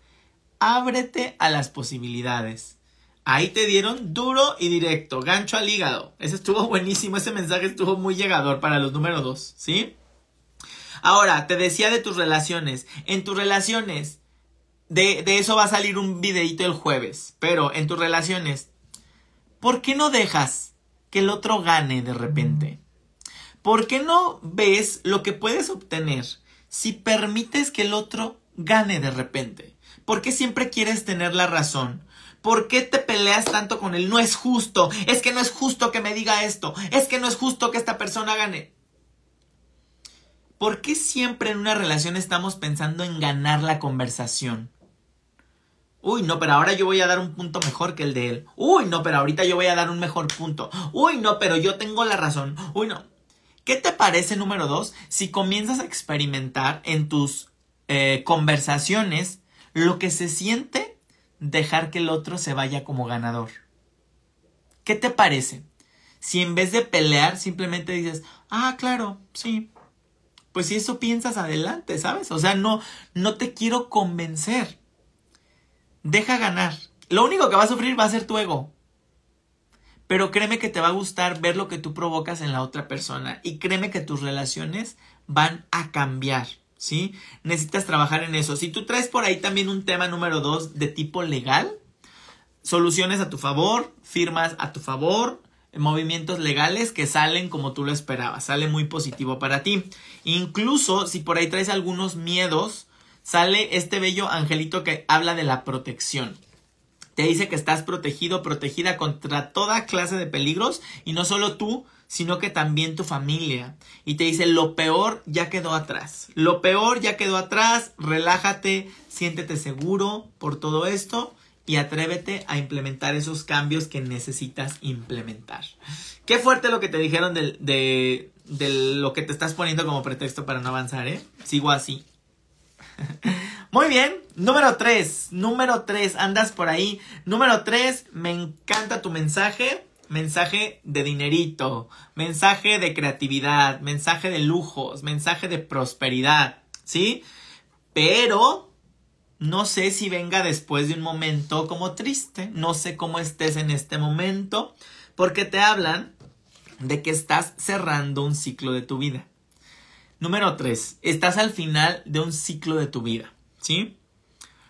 Ábrete a las posibilidades. Ahí te dieron duro y directo, gancho al hígado. Ese estuvo buenísimo, ese mensaje estuvo muy llegador para los números dos, ¿sí? Ahora, te decía de tus relaciones. En tus relaciones, de, de eso va a salir un videito el jueves. Pero en tus relaciones, ¿por qué no dejas que el otro gane de repente? ¿Por qué no ves lo que puedes obtener si permites que el otro gane de repente? ¿Por qué siempre quieres tener la razón? ¿Por qué te peleas tanto con él? No es justo. Es que no es justo que me diga esto. Es que no es justo que esta persona gane. ¿Por qué siempre en una relación estamos pensando en ganar la conversación? Uy, no, pero ahora yo voy a dar un punto mejor que el de él. Uy, no, pero ahorita yo voy a dar un mejor punto. Uy, no, pero yo tengo la razón. Uy, no. ¿Qué te parece, número dos, si comienzas a experimentar en tus eh, conversaciones lo que se siente dejar que el otro se vaya como ganador? ¿Qué te parece? Si en vez de pelear simplemente dices, ah, claro, sí, pues si eso piensas adelante, ¿sabes? O sea, no, no te quiero convencer. Deja ganar. Lo único que va a sufrir va a ser tu ego. Pero créeme que te va a gustar ver lo que tú provocas en la otra persona. Y créeme que tus relaciones van a cambiar. ¿Sí? Necesitas trabajar en eso. Si tú traes por ahí también un tema número dos de tipo legal, soluciones a tu favor, firmas a tu favor, movimientos legales que salen como tú lo esperabas, sale muy positivo para ti. Incluso si por ahí traes algunos miedos, sale este bello angelito que habla de la protección. Te dice que estás protegido, protegida contra toda clase de peligros y no solo tú, sino que también tu familia. Y te dice, lo peor ya quedó atrás. Lo peor ya quedó atrás, relájate, siéntete seguro por todo esto y atrévete a implementar esos cambios que necesitas implementar. Qué fuerte lo que te dijeron de, de, lo que te estás poniendo como pretexto para no avanzar, ¿eh? Sigo así. (laughs) Muy bien, número 3, número 3, andas por ahí. Número 3, me encanta tu mensaje. Mensaje de dinerito, mensaje de creatividad, mensaje de lujos, mensaje de prosperidad, ¿sí? Pero no sé si venga después de un momento como triste, no sé cómo estés en este momento, porque te hablan de que estás cerrando un ciclo de tu vida. Número 3. Estás al final de un ciclo de tu vida, ¿sí?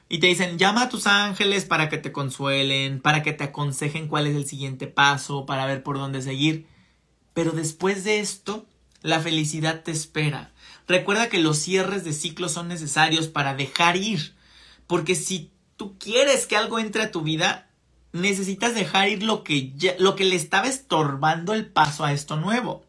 Y te dicen, llama a tus ángeles para que te consuelen, para que te aconsejen cuál es el siguiente paso, para ver por dónde seguir. Pero después de esto, la felicidad te espera. Recuerda que los cierres de ciclos son necesarios para dejar ir porque si tú quieres que algo entre a tu vida, necesitas dejar ir lo que, lo que le estaba estorbando el paso a esto nuevo.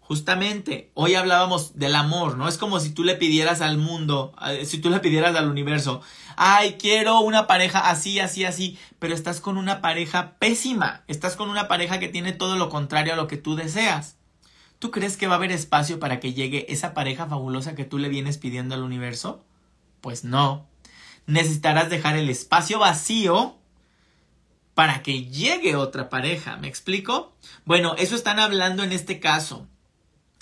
Justamente, hoy hablábamos del amor, ¿no? Es como si tú le pidieras al mundo, si tú le pidieras al universo, ay, quiero una pareja así, así, así, pero estás con una pareja pésima, estás con una pareja que tiene todo lo contrario a lo que tú deseas. ¿Tú crees que va a haber espacio para que llegue esa pareja fabulosa que tú le vienes pidiendo al universo? Pues no necesitarás dejar el espacio vacío para que llegue otra pareja. ¿Me explico? Bueno, eso están hablando en este caso.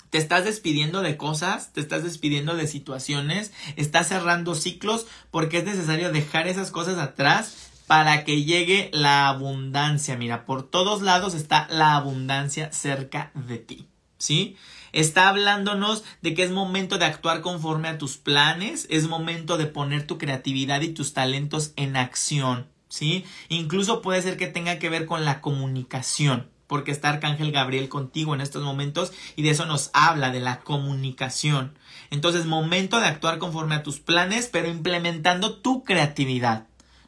Te estás despidiendo de cosas, te estás despidiendo de situaciones, estás cerrando ciclos porque es necesario dejar esas cosas atrás para que llegue la abundancia. Mira, por todos lados está la abundancia cerca de ti. ¿Sí? Está hablándonos de que es momento de actuar conforme a tus planes, es momento de poner tu creatividad y tus talentos en acción, ¿sí? Incluso puede ser que tenga que ver con la comunicación, porque está Arcángel Gabriel contigo en estos momentos y de eso nos habla, de la comunicación. Entonces, momento de actuar conforme a tus planes, pero implementando tu creatividad.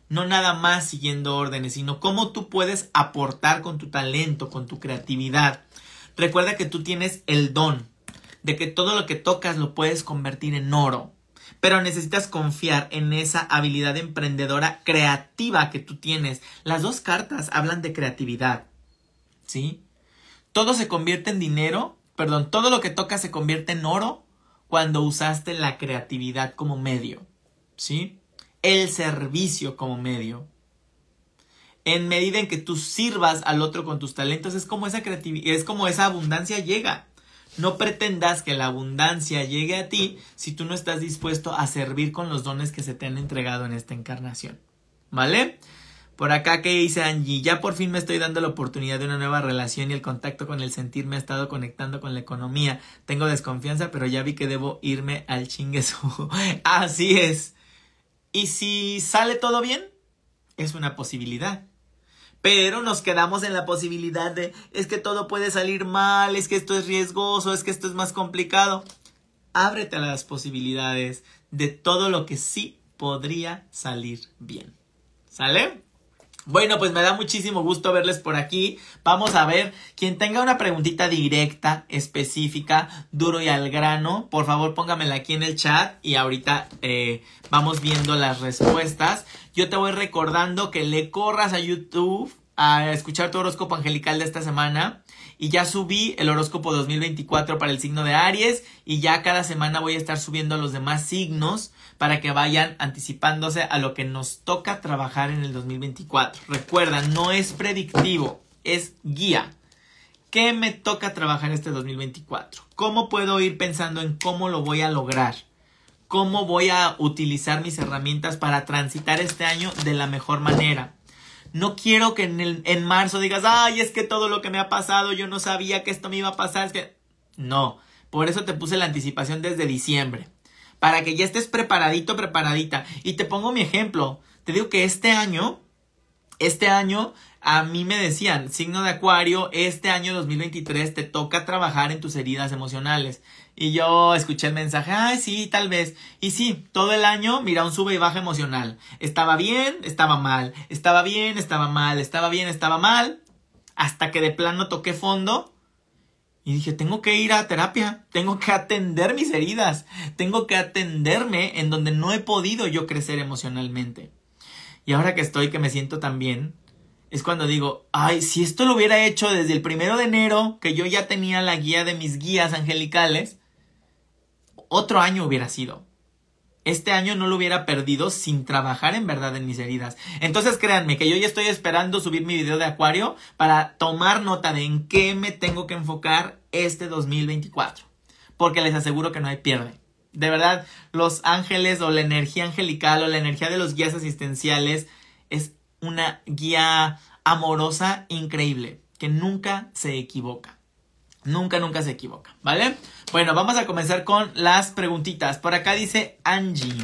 No nada más siguiendo órdenes, sino cómo tú puedes aportar con tu talento, con tu creatividad. Recuerda que tú tienes el don de que todo lo que tocas lo puedes convertir en oro. Pero necesitas confiar en esa habilidad emprendedora creativa que tú tienes. Las dos cartas hablan de creatividad. ¿Sí? Todo se convierte en dinero, perdón, todo lo que tocas se convierte en oro cuando usaste la creatividad como medio. ¿Sí? El servicio como medio en medida en que tú sirvas al otro con tus talentos, es como esa creatividad, es como esa abundancia llega. No pretendas que la abundancia llegue a ti si tú no estás dispuesto a servir con los dones que se te han entregado en esta encarnación. ¿Vale? Por acá que dice Angie, ya por fin me estoy dando la oportunidad de una nueva relación y el contacto con el sentir me ha estado conectando con la economía. Tengo desconfianza, pero ya vi que debo irme al chingueso. (laughs) Así es. ¿Y si sale todo bien? Es una posibilidad. Pero nos quedamos en la posibilidad de es que todo puede salir mal, es que esto es riesgoso, es que esto es más complicado. Ábrete a las posibilidades de todo lo que sí podría salir bien. ¿Sale? Bueno, pues me da muchísimo gusto verles por aquí. Vamos a ver, quien tenga una preguntita directa, específica, duro y al grano, por favor póngamela aquí en el chat y ahorita eh, vamos viendo las respuestas. Yo te voy recordando que le corras a YouTube a escuchar tu horóscopo angelical de esta semana. Y ya subí el horóscopo 2024 para el signo de Aries. Y ya cada semana voy a estar subiendo los demás signos para que vayan anticipándose a lo que nos toca trabajar en el 2024. Recuerda, no es predictivo, es guía. ¿Qué me toca trabajar este 2024? ¿Cómo puedo ir pensando en cómo lo voy a lograr? cómo voy a utilizar mis herramientas para transitar este año de la mejor manera. No quiero que en, el, en marzo digas, ay, es que todo lo que me ha pasado, yo no sabía que esto me iba a pasar. Es que... No, por eso te puse la anticipación desde diciembre. Para que ya estés preparadito, preparadita. Y te pongo mi ejemplo. Te digo que este año, este año a mí me decían, signo de acuario, este año 2023 te toca trabajar en tus heridas emocionales. Y yo escuché el mensaje, ay, sí, tal vez. Y sí, todo el año, mira, un sube y baja emocional. Estaba bien, estaba mal. Estaba bien, estaba mal. Estaba bien, estaba mal. Hasta que de plano toqué fondo. Y dije, tengo que ir a terapia. Tengo que atender mis heridas. Tengo que atenderme en donde no he podido yo crecer emocionalmente. Y ahora que estoy, que me siento tan bien, es cuando digo, ay, si esto lo hubiera hecho desde el primero de enero, que yo ya tenía la guía de mis guías angelicales, otro año hubiera sido. Este año no lo hubiera perdido sin trabajar en verdad en mis heridas. Entonces créanme que yo ya estoy esperando subir mi video de acuario para tomar nota de en qué me tengo que enfocar este 2024. Porque les aseguro que no hay pierde. De verdad, los ángeles o la energía angelical o la energía de los guías asistenciales es una guía amorosa increíble, que nunca se equivoca. Nunca, nunca se equivoca, ¿vale? Bueno, vamos a comenzar con las preguntitas. Por acá dice Angie.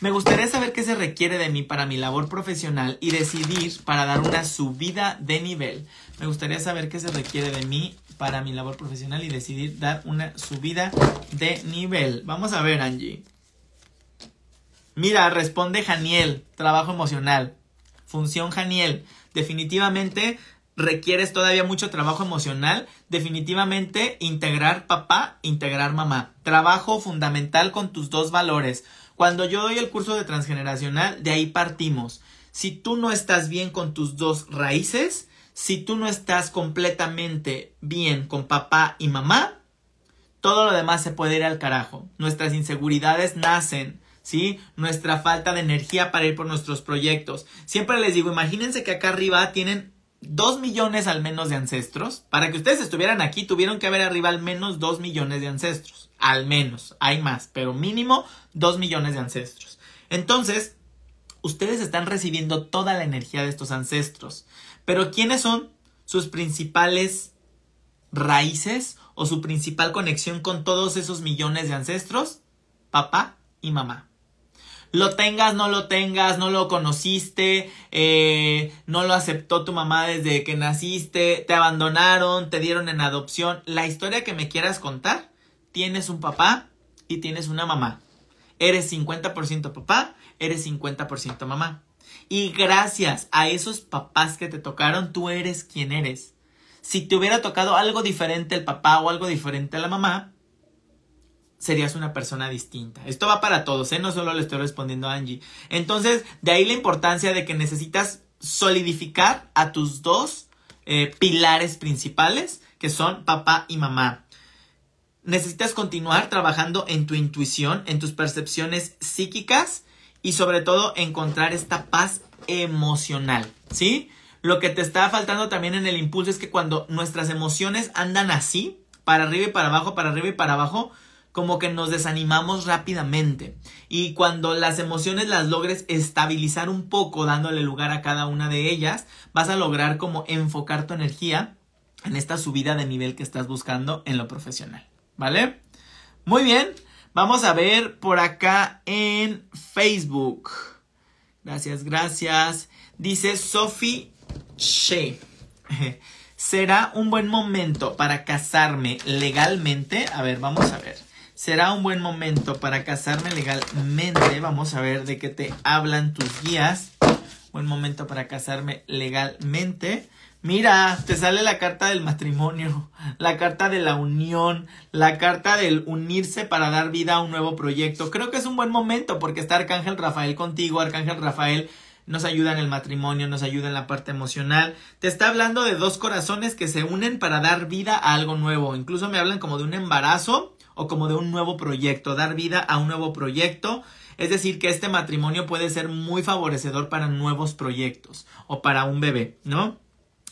Me gustaría saber qué se requiere de mí para mi labor profesional y decidir para dar una subida de nivel. Me gustaría saber qué se requiere de mí para mi labor profesional y decidir dar una subida de nivel. Vamos a ver, Angie. Mira, responde Janiel, trabajo emocional. Función Janiel. Definitivamente requieres todavía mucho trabajo emocional. Definitivamente integrar papá, integrar mamá. Trabajo fundamental con tus dos valores. Cuando yo doy el curso de transgeneracional, de ahí partimos. Si tú no estás bien con tus dos raíces, si tú no estás completamente bien con papá y mamá, todo lo demás se puede ir al carajo. Nuestras inseguridades nacen ¿sí? Nuestra falta de energía para ir por nuestros proyectos. Siempre les digo, imagínense que acá arriba tienen dos millones al menos de ancestros. Para que ustedes estuvieran aquí, tuvieron que haber arriba al menos dos millones de ancestros. Al menos, hay más, pero mínimo dos millones de ancestros. Entonces, ustedes están recibiendo toda la energía de estos ancestros. Pero ¿quiénes son sus principales raíces o su principal conexión con todos esos millones de ancestros? Papá y mamá. Lo tengas, no lo tengas, no lo conociste, eh, no lo aceptó tu mamá desde que naciste, te abandonaron, te dieron en adopción. La historia que me quieras contar, tienes un papá y tienes una mamá. Eres 50% papá, eres 50% mamá. Y gracias a esos papás que te tocaron, tú eres quien eres. Si te hubiera tocado algo diferente el papá o algo diferente la mamá, serías una persona distinta. Esto va para todos, ¿eh? No solo le estoy respondiendo a Angie. Entonces, de ahí la importancia de que necesitas solidificar a tus dos eh, pilares principales, que son papá y mamá. Necesitas continuar trabajando en tu intuición, en tus percepciones psíquicas y sobre todo encontrar esta paz emocional, ¿sí? Lo que te está faltando también en el impulso es que cuando nuestras emociones andan así, para arriba y para abajo, para arriba y para abajo, como que nos desanimamos rápidamente. Y cuando las emociones las logres estabilizar un poco, dándole lugar a cada una de ellas, vas a lograr como enfocar tu energía en esta subida de nivel que estás buscando en lo profesional. ¿Vale? Muy bien. Vamos a ver por acá en Facebook. Gracias, gracias. Dice Sophie Shea. (laughs) ¿Será un buen momento para casarme legalmente? A ver, vamos a ver. ¿Será un buen momento para casarme legalmente? Vamos a ver de qué te hablan tus guías. Buen momento para casarme legalmente. Mira, te sale la carta del matrimonio, la carta de la unión, la carta del unirse para dar vida a un nuevo proyecto. Creo que es un buen momento porque está Arcángel Rafael contigo. Arcángel Rafael nos ayuda en el matrimonio, nos ayuda en la parte emocional. Te está hablando de dos corazones que se unen para dar vida a algo nuevo. Incluso me hablan como de un embarazo o como de un nuevo proyecto, dar vida a un nuevo proyecto. Es decir, que este matrimonio puede ser muy favorecedor para nuevos proyectos o para un bebé, ¿no?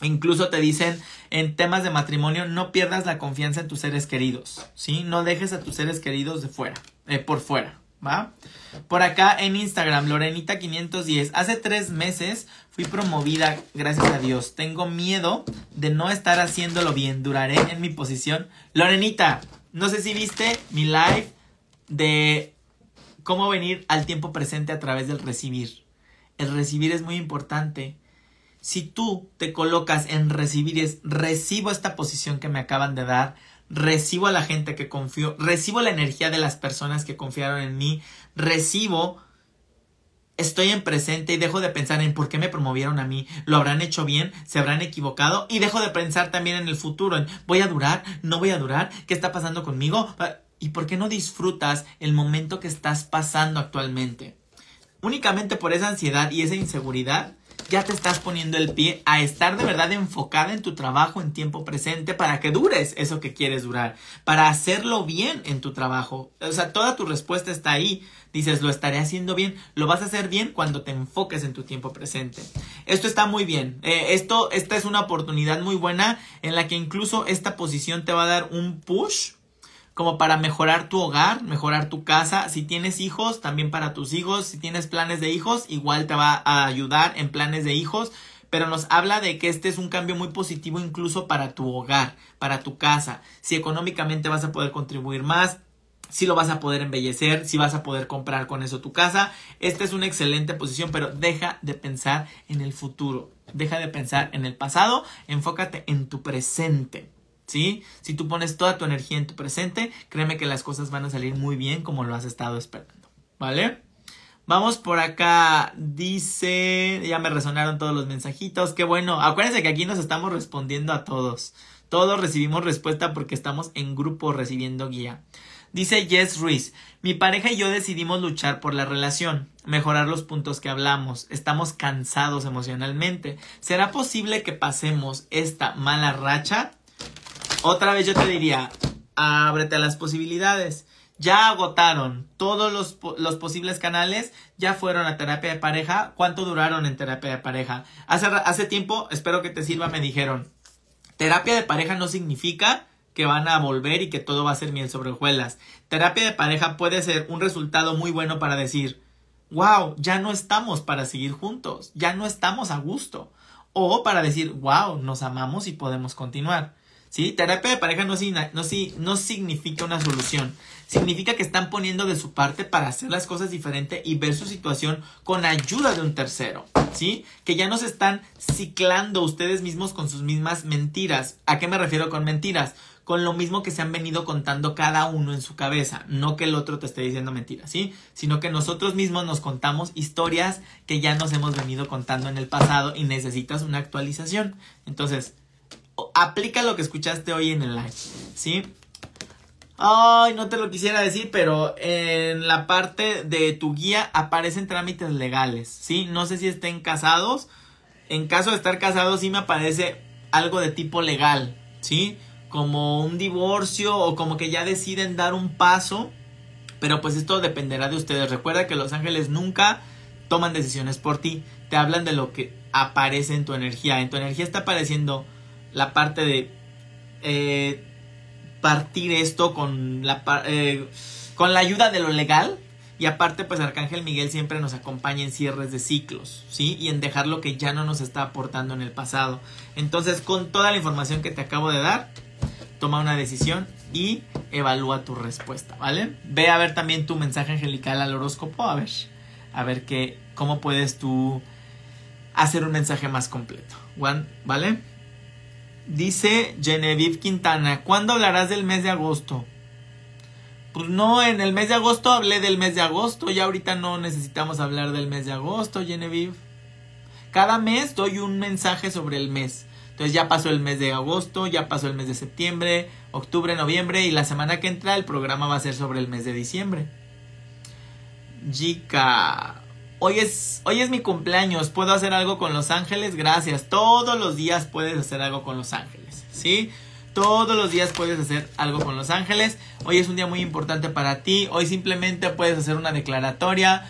Incluso te dicen en temas de matrimonio no pierdas la confianza en tus seres queridos, ¿sí? No dejes a tus seres queridos de fuera, eh, por fuera, ¿va? Por acá en Instagram, Lorenita510, hace tres meses fui promovida, gracias a Dios. Tengo miedo de no estar haciéndolo bien, duraré en mi posición. Lorenita, no sé si viste mi live de cómo venir al tiempo presente a través del recibir. El recibir es muy importante si tú te colocas en recibir es recibo esta posición que me acaban de dar, recibo a la gente que confío, recibo la energía de las personas que confiaron en mí, recibo, estoy en presente y dejo de pensar en por qué me promovieron a mí, lo habrán hecho bien, se habrán equivocado y dejo de pensar también en el futuro, en voy a durar, no voy a durar, qué está pasando conmigo y por qué no disfrutas el momento que estás pasando actualmente. Únicamente por esa ansiedad y esa inseguridad ya te estás poniendo el pie a estar de verdad enfocada en tu trabajo en tiempo presente para que dures eso que quieres durar, para hacerlo bien en tu trabajo. O sea, toda tu respuesta está ahí. Dices, lo estaré haciendo bien, lo vas a hacer bien cuando te enfoques en tu tiempo presente. Esto está muy bien. Eh, esto, esta es una oportunidad muy buena en la que incluso esta posición te va a dar un push como para mejorar tu hogar, mejorar tu casa. Si tienes hijos, también para tus hijos. Si tienes planes de hijos, igual te va a ayudar en planes de hijos. Pero nos habla de que este es un cambio muy positivo incluso para tu hogar, para tu casa. Si económicamente vas a poder contribuir más, si lo vas a poder embellecer, si vas a poder comprar con eso tu casa. Esta es una excelente posición, pero deja de pensar en el futuro. Deja de pensar en el pasado, enfócate en tu presente. ¿Sí? Si tú pones toda tu energía en tu presente, créeme que las cosas van a salir muy bien como lo has estado esperando, ¿vale? Vamos por acá, dice, ya me resonaron todos los mensajitos, qué bueno, acuérdense que aquí nos estamos respondiendo a todos, todos recibimos respuesta porque estamos en grupo recibiendo guía. Dice Jess Ruiz, mi pareja y yo decidimos luchar por la relación, mejorar los puntos que hablamos, estamos cansados emocionalmente. ¿Será posible que pasemos esta mala racha? Otra vez yo te diría, ábrete a las posibilidades. Ya agotaron todos los, posibles canales, ya fueron a terapia de pareja. ¿Cuánto duraron en terapia de pareja? Hace, hace tiempo, espero que te sirva, me dijeron, terapia de pareja no significa que van a volver y que todo va a ser miel sobre hojuelas. Terapia de pareja puede ser un resultado muy bueno para decir, wow, ya no estamos para seguir juntos, ya no estamos a gusto. O para decir, wow, nos amamos y podemos continuar. ¿Sí? Terapia de pareja no, no, no significa una solución. Significa que están poniendo de su parte para hacer las cosas diferente y ver su situación con ayuda de un tercero. ¿Sí? Que ya no se están ciclando ustedes mismos con sus mismas mentiras. ¿A qué me refiero con mentiras? Con lo mismo que se han venido contando cada uno en su cabeza. No que el otro te esté diciendo mentiras, ¿sí? Sino que nosotros mismos nos contamos historias que ya nos hemos venido contando en el pasado y necesitas una actualización. Entonces, aplica lo que escuchaste hoy en el live, ¿sí? Ay, no te lo quisiera decir, pero en la parte de tu guía aparecen trámites legales, ¿sí? No sé si estén casados. En caso de estar casados, sí me aparece algo de tipo legal, ¿sí? Como un divorcio o como que ya deciden dar un paso. Pero pues esto dependerá de ustedes. Recuerda que los ángeles nunca toman decisiones por ti. Te hablan de lo que aparece en tu energía. En tu energía está apareciendo la parte de eh, partir esto con la, eh, con la ayuda de lo legal. Y aparte, pues Arcángel Miguel siempre nos acompaña en cierres de ciclos, ¿sí? Y en dejar lo que ya no nos está aportando en el pasado. Entonces, con toda la información que te acabo de dar, toma una decisión y evalúa tu respuesta, ¿vale? Ve a ver también tu mensaje angelical al horóscopo, a ver, a ver qué, cómo puedes tú hacer un mensaje más completo, ¿vale? Dice Genevieve Quintana, ¿cuándo hablarás del mes de agosto? Pues no, en el mes de agosto hablé del mes de agosto, ya ahorita no necesitamos hablar del mes de agosto, Genevieve. Cada mes doy un mensaje sobre el mes. Entonces ya pasó el mes de agosto, ya pasó el mes de septiembre, octubre, noviembre y la semana que entra el programa va a ser sobre el mes de diciembre. Jica, Hoy es, hoy es mi cumpleaños, ¿puedo hacer algo con los ángeles? Gracias. Todos los días puedes hacer algo con los ángeles, ¿sí? Todos los días puedes hacer algo con los ángeles. Hoy es un día muy importante para ti. Hoy simplemente puedes hacer una declaratoria.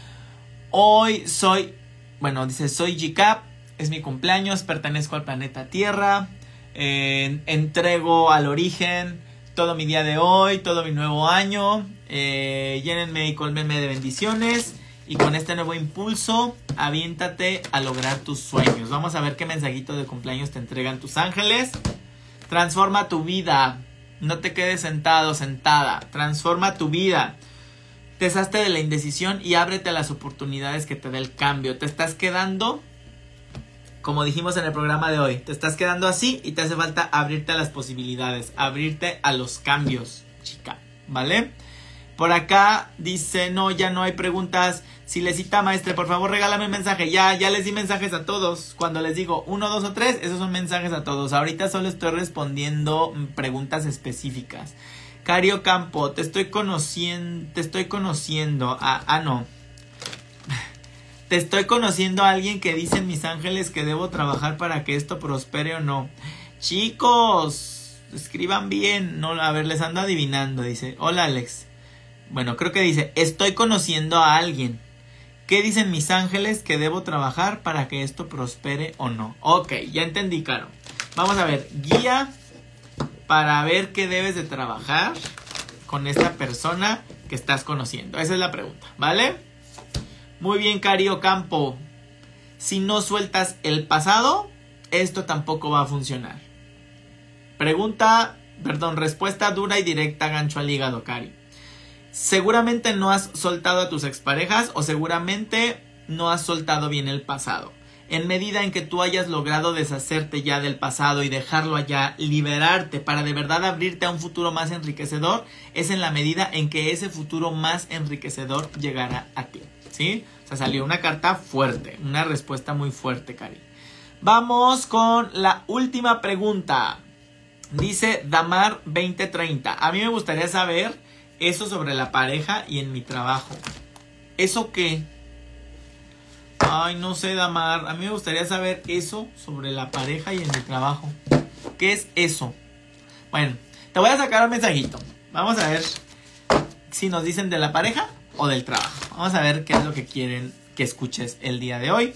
Hoy soy, bueno, dice, soy GCAP, es mi cumpleaños, pertenezco al planeta Tierra, entrego al origen todo mi día de hoy, todo mi nuevo año. Eh, llénenme y colmenme de bendiciones. Y con este nuevo impulso, aviéntate a lograr tus sueños. Vamos a ver qué mensajito de cumpleaños te entregan tus ángeles. Transforma tu vida. No te quedes sentado, sentada. Transforma tu vida. Deshazte de la indecisión y ábrete a las oportunidades que te dé el cambio. Te estás quedando, como dijimos en el programa de hoy, te estás quedando así y te hace falta abrirte a las posibilidades, abrirte a los cambios, chica. ¿Vale? Por acá dice, no, ya no hay preguntas. Si les cita maestre, por favor regálame un mensaje. Ya, ya les di mensajes a todos. Cuando les digo uno, dos o tres, esos son mensajes a todos. Ahorita solo estoy respondiendo preguntas específicas. Cario Campo, te estoy conociendo, te estoy conociendo. Ah, ah, no. Te estoy conociendo a alguien que dicen mis ángeles que debo trabajar para que esto prospere o no. Chicos, escriban bien. No, a ver, les ando adivinando. Dice, hola Alex. Bueno, creo que dice, estoy conociendo a alguien. ¿Qué dicen mis ángeles que debo trabajar para que esto prospere o no? Ok, ya entendí, Caro. Vamos a ver, guía para ver qué debes de trabajar con esta persona que estás conociendo. Esa es la pregunta, ¿vale? Muy bien, Cario Campo. Si no sueltas el pasado, esto tampoco va a funcionar. Pregunta, perdón, respuesta dura y directa, gancho al hígado, Cari seguramente no has soltado a tus exparejas o seguramente no has soltado bien el pasado. En medida en que tú hayas logrado deshacerte ya del pasado y dejarlo allá, liberarte para de verdad abrirte a un futuro más enriquecedor, es en la medida en que ese futuro más enriquecedor llegará a ti. ¿Sí? O sea, salió una carta fuerte, una respuesta muy fuerte, Cari. Vamos con la última pregunta. Dice Damar 2030. A mí me gustaría saber eso sobre la pareja y en mi trabajo. ¿Eso qué? Ay, no sé, Damar. A mí me gustaría saber eso sobre la pareja y en mi trabajo. ¿Qué es eso? Bueno, te voy a sacar un mensajito. Vamos a ver si nos dicen de la pareja o del trabajo. Vamos a ver qué es lo que quieren que escuches el día de hoy.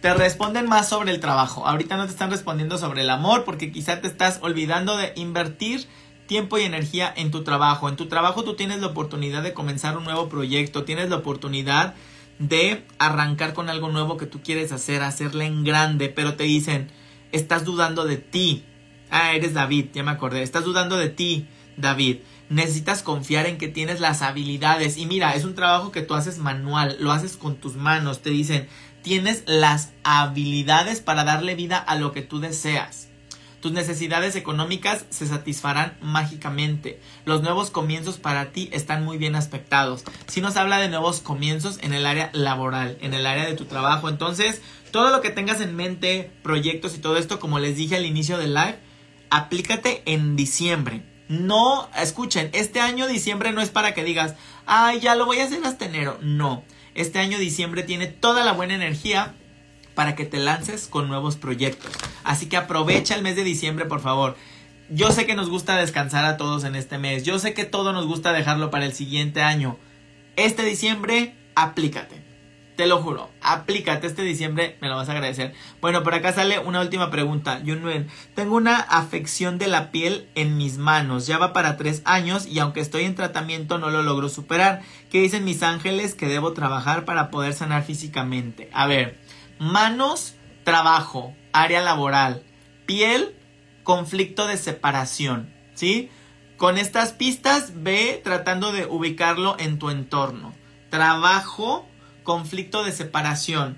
Te responden más sobre el trabajo. Ahorita no te están respondiendo sobre el amor porque quizá te estás olvidando de invertir tiempo y energía en tu trabajo. En tu trabajo tú tienes la oportunidad de comenzar un nuevo proyecto, tienes la oportunidad de arrancar con algo nuevo que tú quieres hacer, hacerle en grande, pero te dicen, estás dudando de ti. Ah, eres David, ya me acordé, estás dudando de ti, David. Necesitas confiar en que tienes las habilidades. Y mira, es un trabajo que tú haces manual, lo haces con tus manos. Te dicen, tienes las habilidades para darle vida a lo que tú deseas. Tus necesidades económicas se satisfarán mágicamente. Los nuevos comienzos para ti están muy bien aspectados. Si nos habla de nuevos comienzos en el área laboral, en el área de tu trabajo. Entonces, todo lo que tengas en mente, proyectos y todo esto, como les dije al inicio del live, aplícate en diciembre. No, escuchen, este año diciembre no es para que digas, ay, ya lo voy a hacer hasta enero. No, este año diciembre tiene toda la buena energía para que te lances con nuevos proyectos. Así que aprovecha el mes de diciembre, por favor. Yo sé que nos gusta descansar a todos en este mes. Yo sé que todo nos gusta dejarlo para el siguiente año. Este diciembre, aplícate. Te lo juro, aplícate este diciembre, me lo vas a agradecer. Bueno, por acá sale una última pregunta. Yunuen, tengo una afección de la piel en mis manos, ya va para tres años y aunque estoy en tratamiento no lo logro superar. ¿Qué dicen mis ángeles que debo trabajar para poder sanar físicamente? A ver, Manos, trabajo, área laboral. Piel, conflicto de separación. ¿Sí? Con estas pistas ve tratando de ubicarlo en tu entorno. Trabajo, conflicto de separación.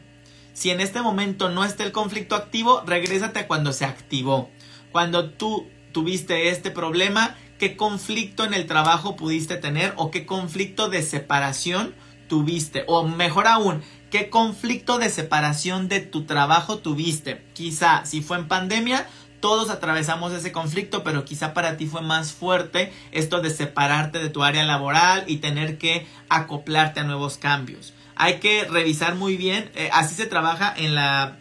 Si en este momento no está el conflicto activo, regrésate a cuando se activó. Cuando tú tuviste este problema, ¿qué conflicto en el trabajo pudiste tener o qué conflicto de separación tuviste? O mejor aún, ¿Qué conflicto de separación de tu trabajo tuviste? Quizá si fue en pandemia, todos atravesamos ese conflicto, pero quizá para ti fue más fuerte esto de separarte de tu área laboral y tener que acoplarte a nuevos cambios. Hay que revisar muy bien, eh, así se trabaja en la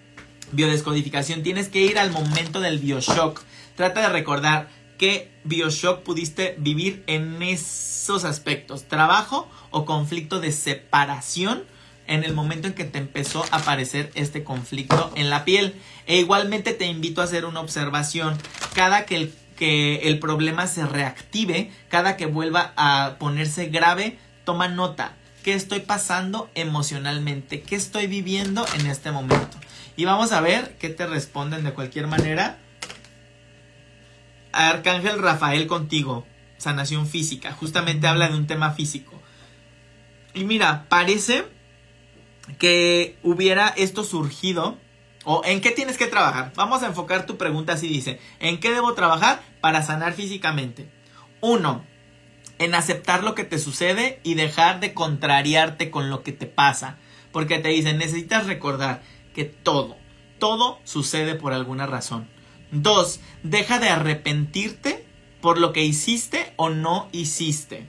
biodescodificación, tienes que ir al momento del bioshock. Trata de recordar qué bioshock pudiste vivir en esos aspectos, trabajo o conflicto de separación en el momento en que te empezó a aparecer este conflicto en la piel. E igualmente te invito a hacer una observación. Cada que el, que el problema se reactive, cada que vuelva a ponerse grave, toma nota. ¿Qué estoy pasando emocionalmente? ¿Qué estoy viviendo en este momento? Y vamos a ver qué te responden de cualquier manera. Arcángel Rafael contigo. Sanación física. Justamente habla de un tema físico. Y mira, parece que hubiera esto surgido o en qué tienes que trabajar. Vamos a enfocar tu pregunta así dice, ¿en qué debo trabajar para sanar físicamente? Uno, en aceptar lo que te sucede y dejar de contrariarte con lo que te pasa. Porque te dicen, necesitas recordar que todo, todo sucede por alguna razón. Dos, deja de arrepentirte por lo que hiciste o no hiciste.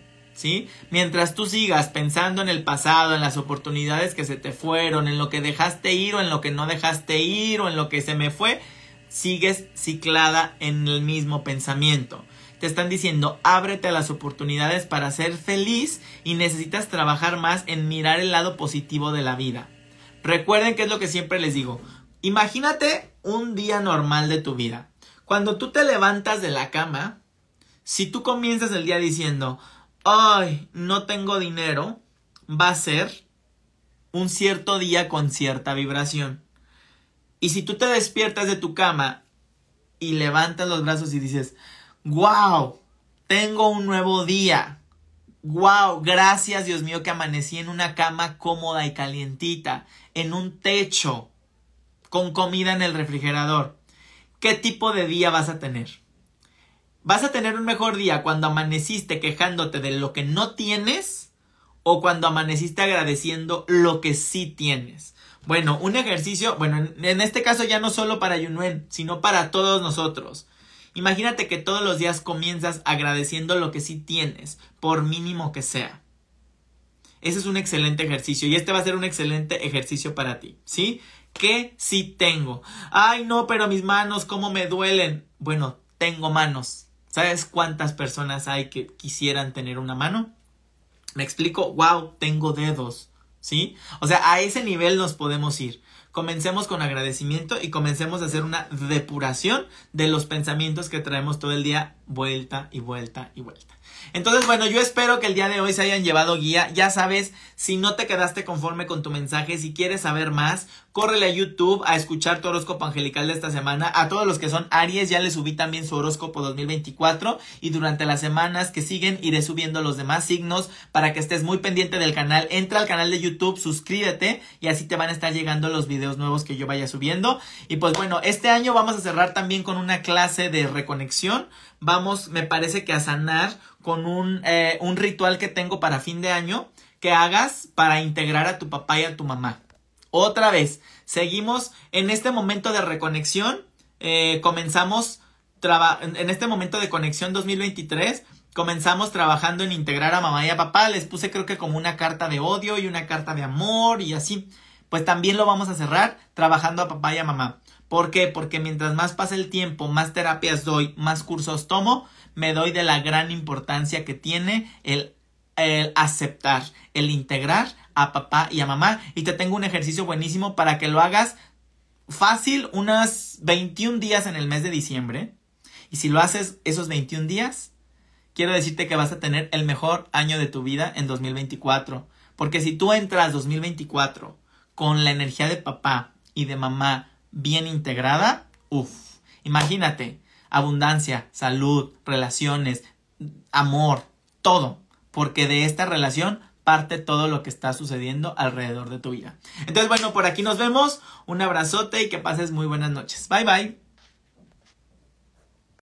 Mientras tú sigas pensando en el pasado, en las oportunidades que se te fueron, en lo que dejaste ir o en lo que no dejaste ir o en lo que se me fue, sigues ciclada en el mismo pensamiento. Te están diciendo, ábrete a las oportunidades para ser feliz y necesitas trabajar más en mirar el lado positivo de la vida. Recuerden que es lo que siempre les digo. Imagínate un día normal de tu vida. Cuando tú te levantas de la cama, si tú comienzas el día diciendo, ay, no tengo dinero, va a ser un cierto día con cierta vibración. Y si tú te despiertas de tu cama y levantas los brazos y dices, wow, tengo un nuevo día. Wow, gracias Dios mío que amanecí en una cama cómoda y calientita, en un techo, con comida en el refrigerador. ¿Qué tipo de día vas a tener? ¿Vas a tener un mejor día cuando amaneciste quejándote de lo que no tienes o cuando amaneciste agradeciendo lo que sí tienes? Bueno, un ejercicio, bueno, en este caso ya no solo para Yunuen, sino para todos nosotros. Imagínate que todos los días comienzas agradeciendo lo que sí tienes, por mínimo que sea. Ese es un excelente ejercicio y este va a ser un excelente ejercicio para ti, ¿sí? ¿Qué sí tengo? Ay, no, pero mis manos, ¿cómo me duelen? Bueno, tengo manos. ¿Sabes cuántas personas hay que quisieran tener una mano? Me explico, wow, tengo dedos, ¿sí? O sea, a ese nivel nos podemos ir. Comencemos con agradecimiento y comencemos a hacer una depuración de los pensamientos que traemos todo el día vuelta y vuelta y vuelta. Entonces, bueno, yo espero que el día de hoy se hayan llevado guía. Ya sabes, si no te quedaste conforme con tu mensaje, si quieres saber más, córrele a YouTube a escuchar tu horóscopo angelical de esta semana. A todos los que son Aries, ya les subí también su horóscopo 2024 y durante las semanas que siguen iré subiendo los demás signos para que estés muy pendiente del canal. Entra al canal de YouTube, suscríbete y así te van a estar llegando los videos nuevos que yo vaya subiendo. Y pues bueno, este año vamos a cerrar también con una clase de reconexión. Vamos, me parece que a sanar con un, eh, un ritual que tengo para fin de año que hagas para integrar a tu papá y a tu mamá. Otra vez, seguimos en este momento de reconexión. Eh, comenzamos en este momento de conexión 2023. Comenzamos trabajando en integrar a mamá y a papá. Les puse creo que como una carta de odio y una carta de amor y así. Pues también lo vamos a cerrar trabajando a papá y a mamá. ¿Por qué? Porque mientras más pasa el tiempo, más terapias doy, más cursos tomo, me doy de la gran importancia que tiene el, aceptar, el integrar a papá y a mamá. Y te tengo un ejercicio buenísimo para que lo hagas fácil unas 21 días en el mes de diciembre. Y si lo haces esos 21 días, quiero decirte que vas a tener el mejor año de tu vida en 2024. Porque si tú entras 2024 con la energía de papá y de mamá bien integrada, uff, imagínate, abundancia, salud, relaciones, amor, todo, porque de esta relación parte todo lo que está sucediendo alrededor de tu vida. Entonces, bueno, por aquí nos vemos, un abrazote y que pases muy buenas noches. Bye bye.